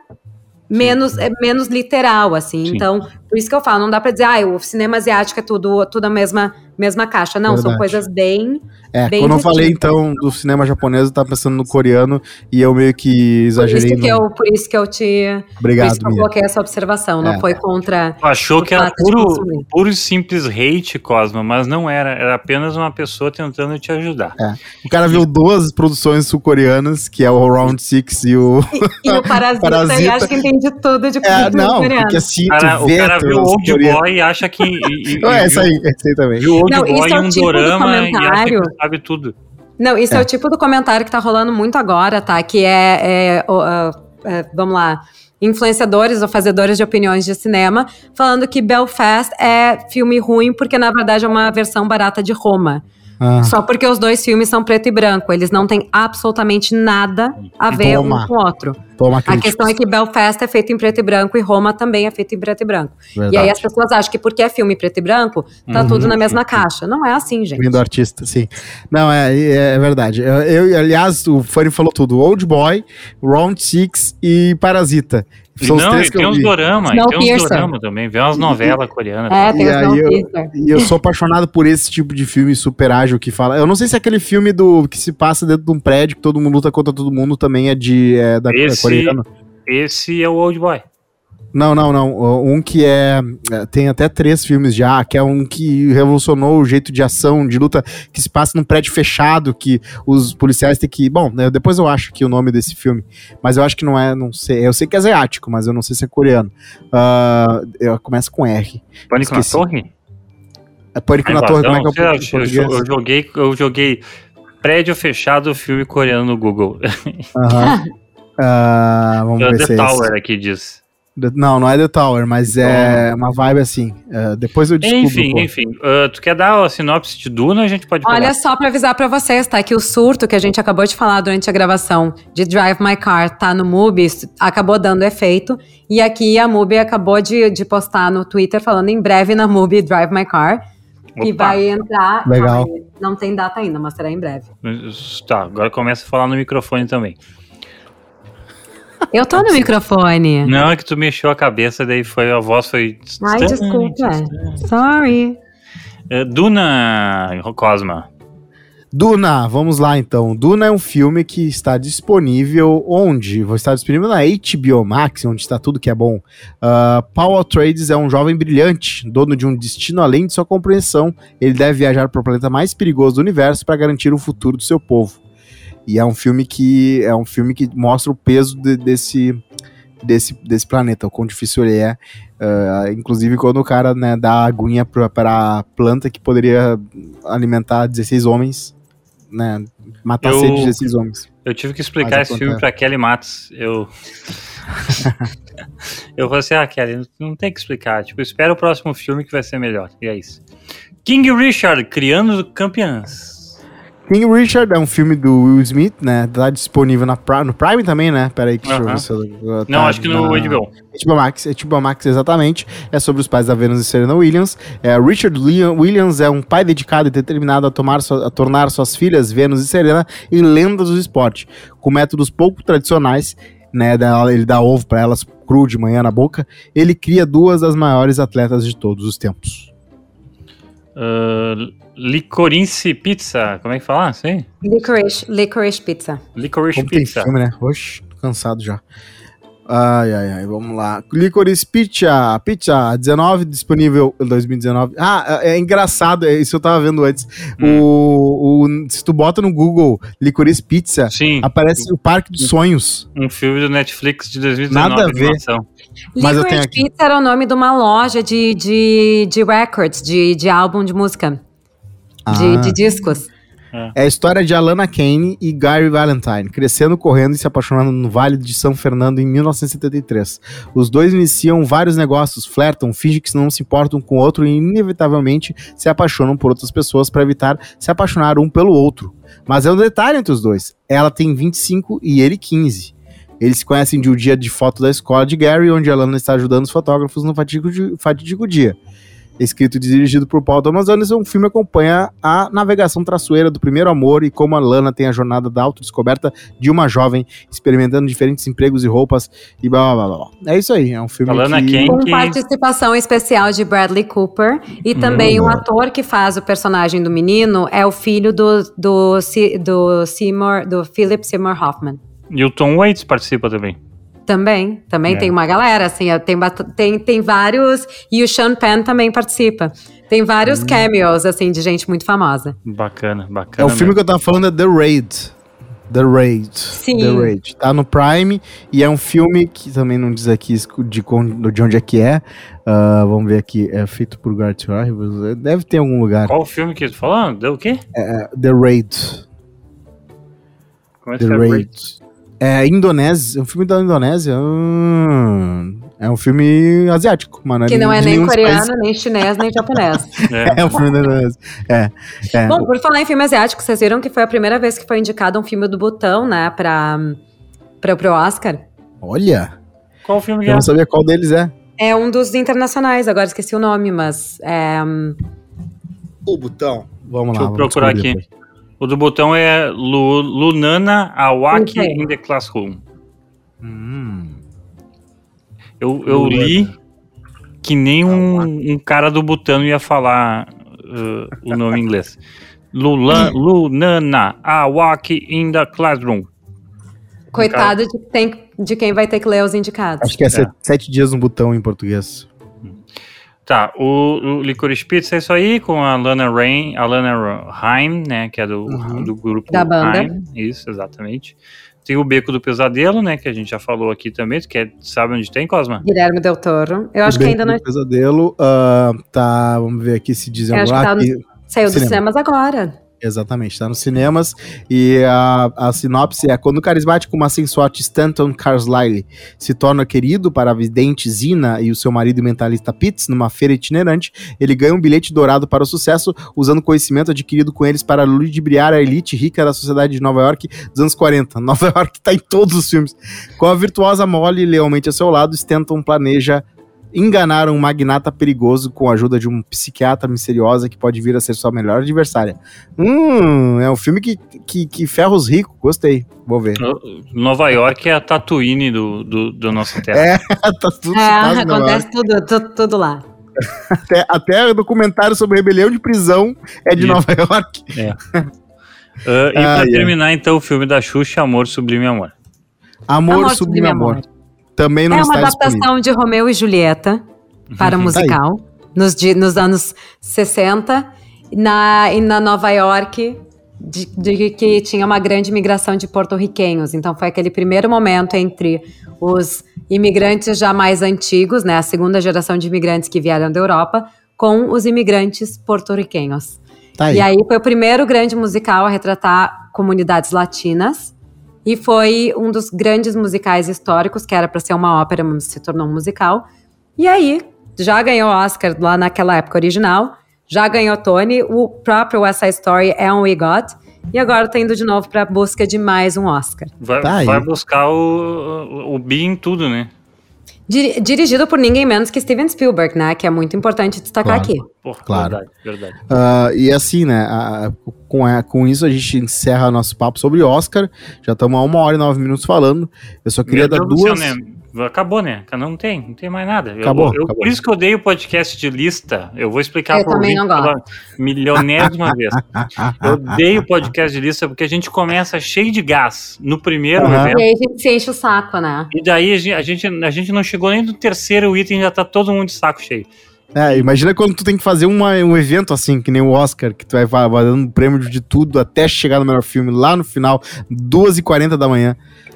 menos, é, menos literal, assim. Sim. Então, por isso que eu falo, não dá pra dizer, ah, o cinema asiático é tudo, tudo a mesma mesma caixa. Não, Verdade. são coisas bem. É, bem quando eu falei então do cinema japonês, eu tava pensando no coreano e eu meio que exagerei. Por isso, no... que, eu, por isso que eu te. Obrigado. Por isso que eu coloquei essa observação, é. não foi contra. Achou que era puro, puro e simples hate, Cosma, mas não era. Era apenas uma pessoa tentando te ajudar. É. O cara viu duas produções sul-coreanas, que é o Round Six e o. E, e o Parasita, Parasita. e acho que entende tudo de é, Não, porque assim, cara, o cara viu o Old Boy e acha que. E, e, é, essa aí, essa aí também. Viu Old não, Boy é um tipo dorama e acha que sabe tudo. Não, isso é. é. o tipo do comentário que tá rolando muito agora, tá? Que é, é, uh, é, vamos lá, influenciadores ou fazedores de opiniões de cinema falando que Belfast é filme ruim porque na verdade é uma versão barata de Roma. Ah. Só porque os dois filmes são preto e branco. Eles não têm absolutamente nada a ver Toma. um com o outro. Toma a questão é que Belfast é feito em preto e branco e Roma também é feito em preto e branco. Verdade. E aí as pessoas acham que porque é filme preto e branco, tá uhum. tudo na mesma caixa. Não é assim, gente. Vindo artista, sim. Não, é, é, é verdade. Eu, eu, aliás, o Fanny falou tudo. Old Boy, Round Six e Parasita. São não, e tem uns dorama, tem uns dorama também, vê umas novelas coreanas. É, tem e, aí eu, e eu sou apaixonado por esse tipo de filme super ágil que fala. Eu não sei se aquele filme do que se passa dentro de um prédio que todo mundo luta contra todo mundo também é de é, da esse, coreana. Esse é o Old Boy. Não, não, não. Um que é. é tem até três filmes já, que é um que revolucionou o jeito de ação, de luta, que se passa num prédio fechado, que os policiais têm que. Bom, né, depois eu acho que o nome desse filme. Mas eu acho que não é, não sei. Eu sei que é asiático, mas eu não sei se é coreano. Uh, eu começo com R. Pânico Esqueci. na Torre? É Pânico na Torre, como é que é o eu, eu joguei, eu joguei prédio fechado, filme coreano no Google. Aham. Ah, vamos ver The se é Tower aqui diz. The- Não, não é The Tower, mas é uma vibe assim. É, depois eu descubro. Enfim, pô. enfim. Ah, tu quer dar a sinopse de Duna? A gente pode falar. Olha só pra avisar pra vocês, tá? Que o surto que a gente acabou de falar durante a gravação de Drive My Car tá no MUBI, acabou dando efeito. E aqui a MUBI acabou de, de postar no Twitter falando em breve na MUBI Drive My Car. Que Opa. vai entrar. Legal. Não tem data ainda, mas será em breve. Tá, agora começa a falar no microfone também. Eu tô no microfone. Não, é que tu mexeu a cabeça, daí foi, a voz foi. Ai, desculpa. Sorry. Eh, Duna, Cosma. Duna, vamos lá então. Duna é um filme que está disponível onde? Vai estar disponível na HBO Max, onde está tudo que é bom. Uh, Paul Atreides é um jovem brilhante, dono de um destino além de sua compreensão. Ele deve viajar para o planeta mais perigoso do universo para garantir o futuro do seu povo. E é um filme que é um filme que mostra o peso de- desse desse, desse planeta, o quão difícil ele é. Uh, inclusive quando o cara né, dá aguinha para a planta que poderia alimentar 16 homens, né, matar Eu- sede de 16 homens. Eu tive que explicar esse filme pra Kelly Matos. Eu. eu falei assim, ah, Kelly, não tem que explicar. Tipo, espera o próximo filme que vai ser melhor. E é isso. King Richard, criando campeãs. King Richard é um filme do Will Smith, né? Tá disponível na no Prime também, né? Peraí, que deixa eu Aham. ver se eu, Não, tá acho que no na- HBO. HBO Max, HBO Max, exatamente. É sobre os pais da Venus e Serena Williams. É, Richard Lee- Williams é um pai dedicado e determinado a, tomar sua- a tornar suas filhas Venus e Serena em lendas do esporte, com métodos pouco tradicionais. Né, ele dá ovo para elas cru de manhã na boca. Ele cria duas das maiores atletas de todos os tempos. Uh, Licorice Pizza. Como é que fala? Sei. Licorice, licorice pizza. Licorice Como tem Pizza. filme, né? Oxe, tô cansado já. Ai, ai, ai, vamos lá. Licorice Pizza, Pizza, 19, disponível em 2019. Ah, é, é engraçado, é isso eu tava vendo antes. Hum. O, o- se tu bota no Google Licorice Pizza, Sim, aparece o Parque dos Sonhos. um filme do Netflix de 2019. Nada a ver. Mas eu Licorice tenho aqui. Pizza era o nome de uma loja de, de, de records, de, de álbum de música, Ah. de discos. É a história de Alana Kane e Gary Valentine, crescendo, correndo e se apaixonando no Vale de São Fernando em 1973. Os dois iniciam vários negócios, flertam, fingem que não se importam com o outro e, inevitavelmente, se apaixonam por outras pessoas para evitar se apaixonar um pelo outro. Mas é um detalhe entre os dois: ela tem 25 e ele 15. Eles se conhecem de um dia de foto da escola de Gary, onde Alana está ajudando os fotógrafos no fatídico, di- fatídico dia. Escrito e dirigido por Paul Thomas Anderson, o filme acompanha a navegação traçoeira do primeiro amor e como a Lana tem a jornada da autodescoberta de uma jovem, experimentando diferentes empregos e roupas e blá blá blá. blá. É isso aí, é um filme A Lana que... Com que- participação especial de Bradley Cooper. E também Hum. o ator que faz o personagem do menino é o filho do, do, Se- do Seymour, do Philip Seymour Hoffman. E o Tom Waits participa também. Também, também É. tem uma galera, assim, tem, tem, tem vários. E o Sean Penn também participa. Tem vários Hum. cameos, assim, de gente muito famosa. Bacana, É bacana. o filme que eu tava falando é The Raid. The Raid. Sim. The Raid. Tá no Prime e é um filme que também não diz aqui de, de onde é que é. Ah, vamos ver aqui. É feito por Garth Rivers. Deve ter algum lugar. Qual o filme que tu falou? Deu o quê? É, The Raid. Como é The que é? Raid. É Indonésia, é um filme da Indonésia. Hum, é um filme asiático, mano. Que não é nem coreano, países- nem chinês, nem japonês. É. É um filme da Indonésia. É, é. Bom, por falar em filme asiático, vocês viram que foi a primeira vez que foi indicado um filme do Butão, né, pra, pra, pro Oscar? Olha, Qual o filme eu é? não sabia qual deles é. É um dos internacionais, agora esqueci o nome, mas é, O botão. Vamos Deixa lá. eu vamos procurar aqui. O do botão é Lu, Lunana Awaki Ok. in the Classroom. Hum. Eu, eu li que nem um, um cara do Butano ia falar uh, o nome em inglês. Lula, Lunana Awaki in the Classroom. coitado de, tem- de quem vai ter que ler os indicados. Acho que é, set- sete dias no botão em português. Tá, o, o Licorice Pizza é isso aí, com a Lana Rain, a Lana Haim, né, que é do, Uhum. do grupo Da banda. Haim, isso, exatamente. Tem o Beco do Pesadelo, né, que a gente já falou aqui também, tu quer, sabe onde tem, Cosma? Guilherme Del Toro. Eu acho O que Beco ainda não do Pesadelo, ah, tá, vamos ver aqui se dizem Eu acho que tá Aqui, saiu dos Cinema. cinemas agora. Exatamente, está nos cinemas. E a, a sinopse é: quando o carismático macensote Stanton Carlisle se torna querido para a vidente Zina e o seu marido mentalista Pitts numa feira itinerante, ele ganha um bilhete dourado para o sucesso, usando conhecimento adquirido com eles para ludibriar a elite rica da sociedade de Nova York dos anos 40. Nova York está em todos os filmes. Com a virtuosa Molly lealmente ao seu lado, Stanton planeja enganaram um magnata perigoso com a ajuda de um psiquiatra misteriosa que pode vir a ser sua melhor adversária. Hum, é um filme que, que, que ferra os ricos, gostei, vou ver. Nova York é a Tatooine do, do, do nosso terra. É, tá tudo é acontece tudo, tudo, tudo lá. até, até o documentário sobre rebelião de prisão é de Nova York. É. Uh, e ah, pra terminar, então, o filme da Xuxa, Amor Sublime Amor. Amor, Amor Sublime, Sublime Amor. Amor. Também não é uma adaptação disponível. de Romeu e Julieta para uhum. musical, tá nos, nos anos 60, na, na Nova York, de, de, que tinha uma grande imigração de porto-riquenhos. Então foi aquele primeiro momento entre os imigrantes já mais antigos, né, a segunda geração de imigrantes que vieram da Europa, com os imigrantes porto-riquenhos. Tá aí. E aí foi o primeiro grande musical a retratar comunidades latinas. E foi um dos grandes musicais históricos, que era para ser uma ópera, mas se tornou um musical. E aí, já ganhou Oscar lá naquela época original, já ganhou Tony, o próprio West Side Story é um We Got, e agora tá indo de novo pra busca de mais um Oscar. Vai, tá vai buscar o, o, o B em tudo, né? Dirigido por ninguém menos que Steven Spielberg, né? Que é muito importante destacar claro. aqui. Porra, claro. Verdade, verdade. Uh, e assim, né? Uh, com, a, com isso a gente encerra nosso papo sobre Oscar. Já estamos a uma hora e nove minutos falando. Eu só queria Meu dar Deus duas. Né? Acabou, né? Não tem, não tem mais nada. Acabou, eu, eu, acabou. Por isso que eu odeio o podcast de lista. Eu vou explicar para o milionésima vez. Eu odeio o podcast de lista porque a gente começa cheio de gás no primeiro uhum. evento. E aí a gente se enche o saco, né? E daí a gente, a gente não chegou nem no terceiro item, já tá todo mundo de saco cheio. É, imagina quando tu tem que fazer uma, um evento assim, que nem o Oscar, que tu vai, vai dando prêmio de tudo até chegar no melhor filme, lá no final, 2h40 da manhã.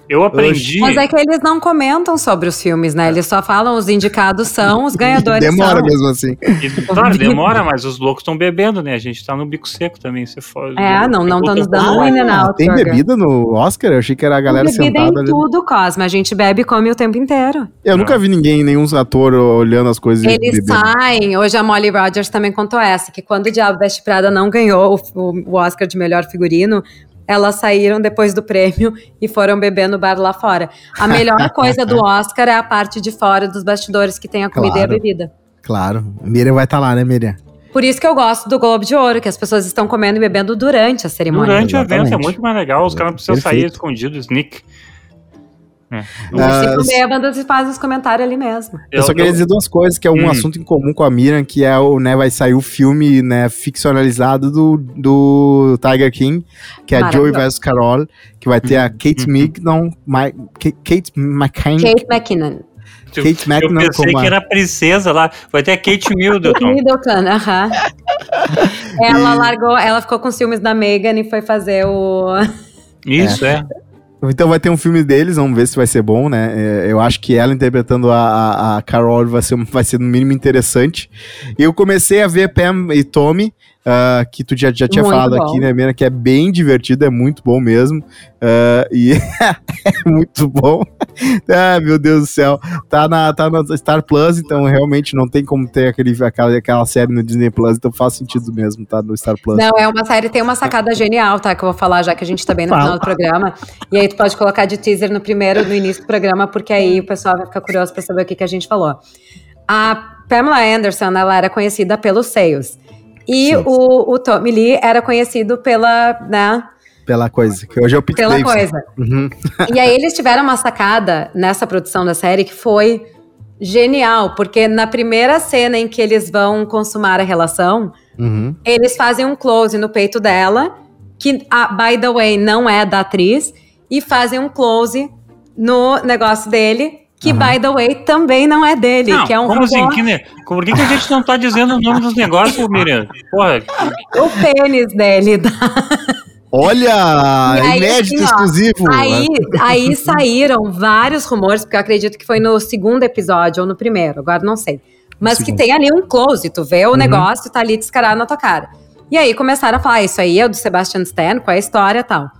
Eu aprendi. Mas é que eles não comentam sobre os filmes, né? Eles só falam os indicados são, os ganhadores demora são. mesmo assim. E, claro, demora, mas os loucos estão bebendo, né? A gente tá no bico seco também. Você for, é, não, não estão nos dando um in and out. Tem bebida no Oscar? Eu achei que era a galera tem bebida sentada. Tem tudo, Cosma. A gente bebe e come o tempo inteiro. Eu não. nunca vi ninguém, nenhum ator olhando as coisas. Eles saem. Hoje a Molly Rogers também contou essa, que quando o Diabo Veste Prada não ganhou o, o Oscar de melhor figurino, elas saíram depois do prêmio e foram beber no bar lá fora. A melhor coisa do Oscar é a parte de fora dos bastidores que tem a comida claro, e a bebida. Claro. Miriam vai estar tá lá, né, Miriam? Por isso que eu gosto do Globo de Ouro, que as pessoas estão comendo e bebendo durante a cerimônia. Durante o evento, é muito mais legal. Os caras não precisam sair escondidos, Nick. É. Uh, se bêbadas e faz os comentários ali mesmo. Eu, eu só queria eu... dizer duas coisas, que é um hum. assunto em comum com a Miriam, que é o, né, vai sair o filme, né, ficcionalizado do, do Tiger King, que é Joey vs Carol, que vai ter a uhum. Kate uhum. Mignon, My, Kate McKinnon. Kate McKinnon. Kate McKinnon eu pensei que era a princesa lá. Vai ter a Kate Middleton. Middleton, aham. ela largou, ela ficou com ciúmes da Megan e foi fazer o. Isso, é. é. Então vai ter um filme deles, vamos ver se vai ser bom, né? É, eu acho que ela interpretando a, a, Carol vai ser, vai ser no mínimo interessante. Eu comecei a ver Pam e Tommy, uh, que tu já, já tinha muito falado bom. aqui, né, Mena? Que é bem divertido, é muito bom mesmo. Uh, e é muito bom. ah, meu Deus do céu. Tá na, tá na Star Plus, então realmente não tem como ter aquele, aquela, aquela série no Disney Plus, então faz sentido mesmo, tá no Star Plus. Não, é uma série, tem uma sacada genial, tá? Que eu vou falar já que a gente tá bem no final do programa. E aí tu pode colocar de teaser no primeiro, no início do programa, porque aí o pessoal vai ficar curioso pra saber o que, que a gente falou. A Pamela Anderson, ela era conhecida pelos seios. E o, o Tommy Lee era conhecido pela, né? Pela coisa, que hoje é o Pete Pela Davidson. coisa. Uhum. e aí eles tiveram uma sacada nessa produção da série que foi genial, porque na primeira cena em que eles vão consumar a relação, uhum. eles fazem um close no peito dela, que, ah, by the way, não é da atriz, e fazem um close no negócio dele, que, uhum. by the way, também não é dele, não, que é um como robô. Assim, que, né? Por que, que a gente não tá dizendo o nome dos negócios, Miriam? Porra. O pênis dele. Tá? Olha, aí, inédito, assim, ó, exclusivo. Aí, aí saíram vários rumores, porque eu acredito que foi no segundo episódio ou no primeiro, agora não sei. Mas que tem ali um close, tu vê o uhum. negócio, tá ali descarado na tua cara. E aí começaram a falar, ah, isso aí é o do Sebastian Stan, qual é a história e tal.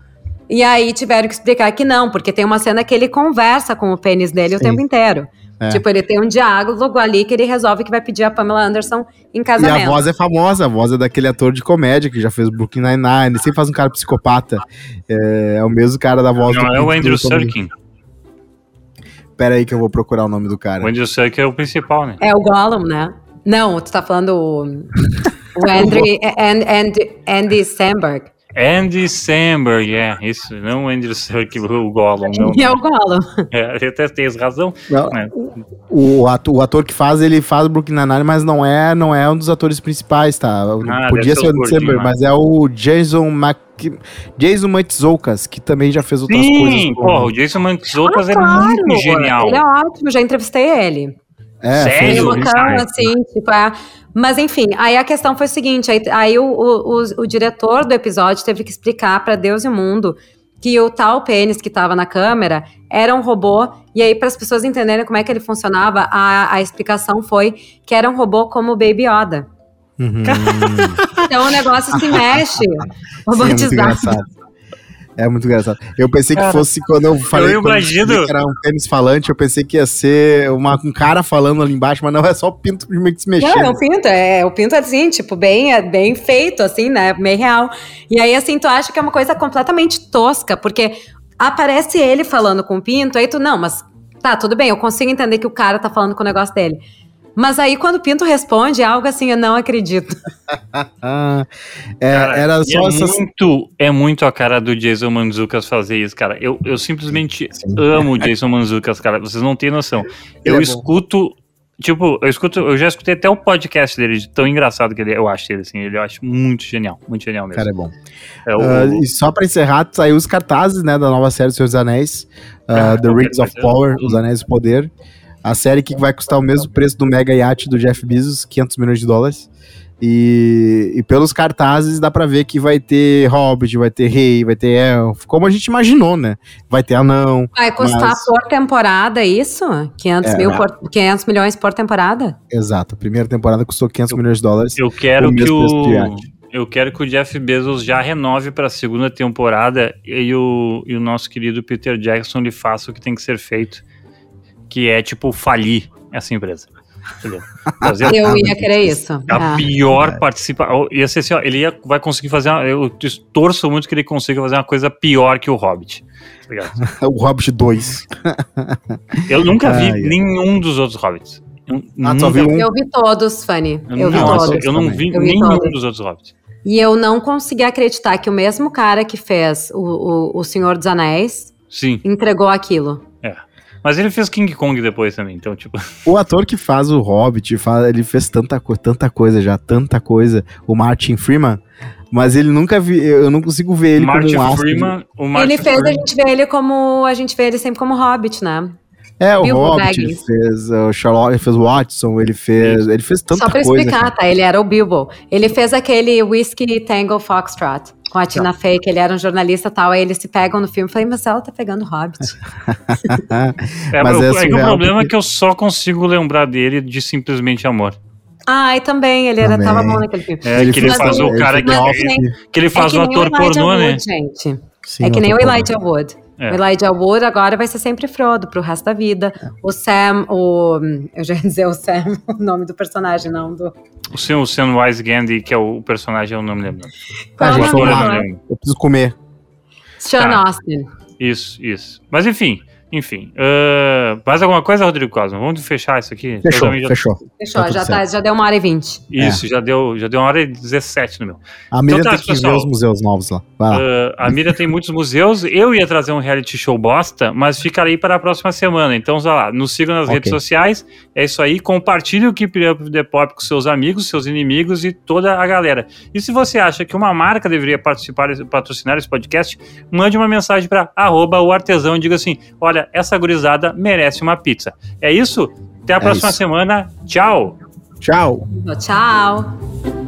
E aí tiveram que explicar que não, porque tem uma cena que ele conversa com o pênis dele Sim. o tempo inteiro. É. Tipo, ele tem um diálogo ali que ele resolve que vai pedir a Pamela Anderson em casamento. E a voz é famosa, a voz é daquele ator de comédia que já fez Brooklyn Nine-Nine, ele sempre faz um cara psicopata. É, é o mesmo cara da voz Não, do é o Andrew Serkin. Pera aí que eu vou procurar o nome do cara. O Andrew Serkin é o principal, né? É o Gollum, né? Não, tu tá falando o, o Andrew, Andy, Andy Samberg. Andy Samberg, é, isso, não o Andy Serkis, o Gollum. Não, é o Gollum. É, eu até tenho razão. Não, né? o, ator, o ator que faz, ele faz o Brooklyn Nine-Nine, mas não é, não é um dos atores principais, tá? Ah, Podia ser o Andy Samberg, mas é o Jason Mac... Jason Mantzoukas, que também já fez outras Sim, coisas. Sim, porra, o Jason Mantzoukas ah, é claro, muito genial. Ele é ótimo, já entrevistei ele. É, Sério? Bacana, assim, tipo, é... Mas enfim, aí a questão foi o seguinte: aí, aí o, o, o, o diretor do episódio teve que explicar para Deus e o mundo que o tal pênis que estava na câmera era um robô, e aí, para as pessoas entenderem como é que ele funcionava, a, a explicação foi que era um robô como o Baby Yoda. Uhum. então o negócio se mexe, robotizado. Sim, é é muito engraçado. Eu pensei que fosse quando eu falei eu imagino... que era um pênis falante, eu pensei que ia ser uma, um cara falando ali embaixo, mas não, é só o pinto se mexendo. Não, é o pinto, é o pinto assim, tipo, bem, é bem feito, assim, né? Meio real. E aí, assim, tu acha que é uma coisa completamente tosca, porque aparece ele falando com o pinto, aí tu, não, mas tá, tudo bem, eu consigo entender que o cara tá falando com o negócio dele. Mas aí, quando o Pinto responde, é algo assim, eu não acredito. é, cara, era só é essas... muito É muito a cara do Jason Manzucas fazer isso, cara. Eu, eu simplesmente Sim. amo o Jason Manzucas, cara. Vocês não têm noção. Eu é escuto. Tipo, eu escuto, eu já escutei até o podcast dele, de tão engraçado que ele eu acho ele, assim, ele eu acho muito genial, muito genial mesmo. Cara, é bom. É o... uh, e só pra encerrar, saiu os cartazes, né, da nova série Senhor dos Anéis, uh, The Rings of Power, Os Anéis do Poder. A série que vai custar o mesmo preço do mega yacht do Jeff Bezos, 500 milhões de dólares. E, e, pelos cartazes dá pra ver que vai ter Hobbit, vai ter Rei, vai ter Elf, como a gente imaginou, né? Vai ter Anão. Vai custar mas... por temporada isso? 500, é, mil por, 500 milhões por temporada? Exato, a primeira temporada custou 500 eu, milhões de dólares. Eu quero que o... Eu quero que o Jeff Bezos já renove para a segunda temporada e o, e o nosso querido Peter Jackson lhe faça o que tem que ser feito que é tipo falir essa empresa. Fazer eu ia querer isso. A ah. pior participação. Ia ser assim, ó, ele ia, vai conseguir fazer. Uma, eu torço muito que ele consiga fazer uma coisa pior que o Hobbit. Tá o Hobbit 2. eu nunca vi nenhum dos outros Hobbits. Eu, ah, vi um? eu vi todos, Fanny. Eu, eu vi todos. Eu não vi, nenhum dos outros Hobbits. E eu não consegui acreditar que o mesmo cara que fez o, o, o Senhor dos Anéis Sim. entregou aquilo. Mas ele fez King Kong depois também, então, tipo. O ator que faz o Hobbit, faz, ele fez tanta, tanta coisa já, tanta coisa. O Martin Freeman. Mas ele nunca vi, eu não consigo ver ele Martin como um Freeman, o Martin Ele fez, Freeman. a gente vê ele como, a gente vê ele sempre como Hobbit, né? É, o Bilbo Hobbit, Baggins. ele fez o Sherlock, ele fez o Watson, ele fez, ele fez tanta coisa. Só pra explicar, tá? Ele era o Bilbo. Ele fez aquele Whiskey Tango Foxtrot com a Tina Fey, que ele era um jornalista e tal, aí eles se pegam no filme. Falei, mas ela tá pegando Hobbit. é, mas é, o problema é que eu só consigo lembrar dele de Simplesmente Amor. Ah, e também, ele era, também. tava bom naquele filme. É, que ele faz o cara que, é que ele faz é o ator pornô, né? Gente. Sim, é que nem o Elijah Wood. É. O Elijah Wood agora vai ser sempre Frodo pro resto da vida. É. O Sam, o. Eu já ia dizer o Sam, o nome do personagem, não do. O Sam, o Sam Wise Gandhi, que é o personagem, eu não me lembro. Qual ah, gente, eu, eu preciso comer. Sean tá. Austin. Isso, isso. Mas enfim, enfim, uh, mais alguma coisa, Rodrigo Cosmo? Vamos fechar isso aqui? Fechou, já... fechou. Fechou, tá já, tá, já deu uma hora e vinte. Isso, é. já, deu, já deu uma hora e dezessete no meu. A Miriam então, tá, tem que pessoal, ver os museus novos lá. Uh, a Miriam tem muitos museus. Eu ia trazer um reality show bosta, mas ficarei para a próxima semana. Então, sei lá, nos sigam nas okay. redes sociais. É isso aí. Compartilhe o Keep Up The Pop com seus amigos, seus inimigos e toda a galera. E se você acha que uma marca deveria participar, patrocinar esse podcast, mande uma mensagem para arroba o artesão e diga assim, olha, olha, essa gurizada merece uma pizza. É isso? Até a é próxima isso. semana. Tchau. Tchau. Tchau.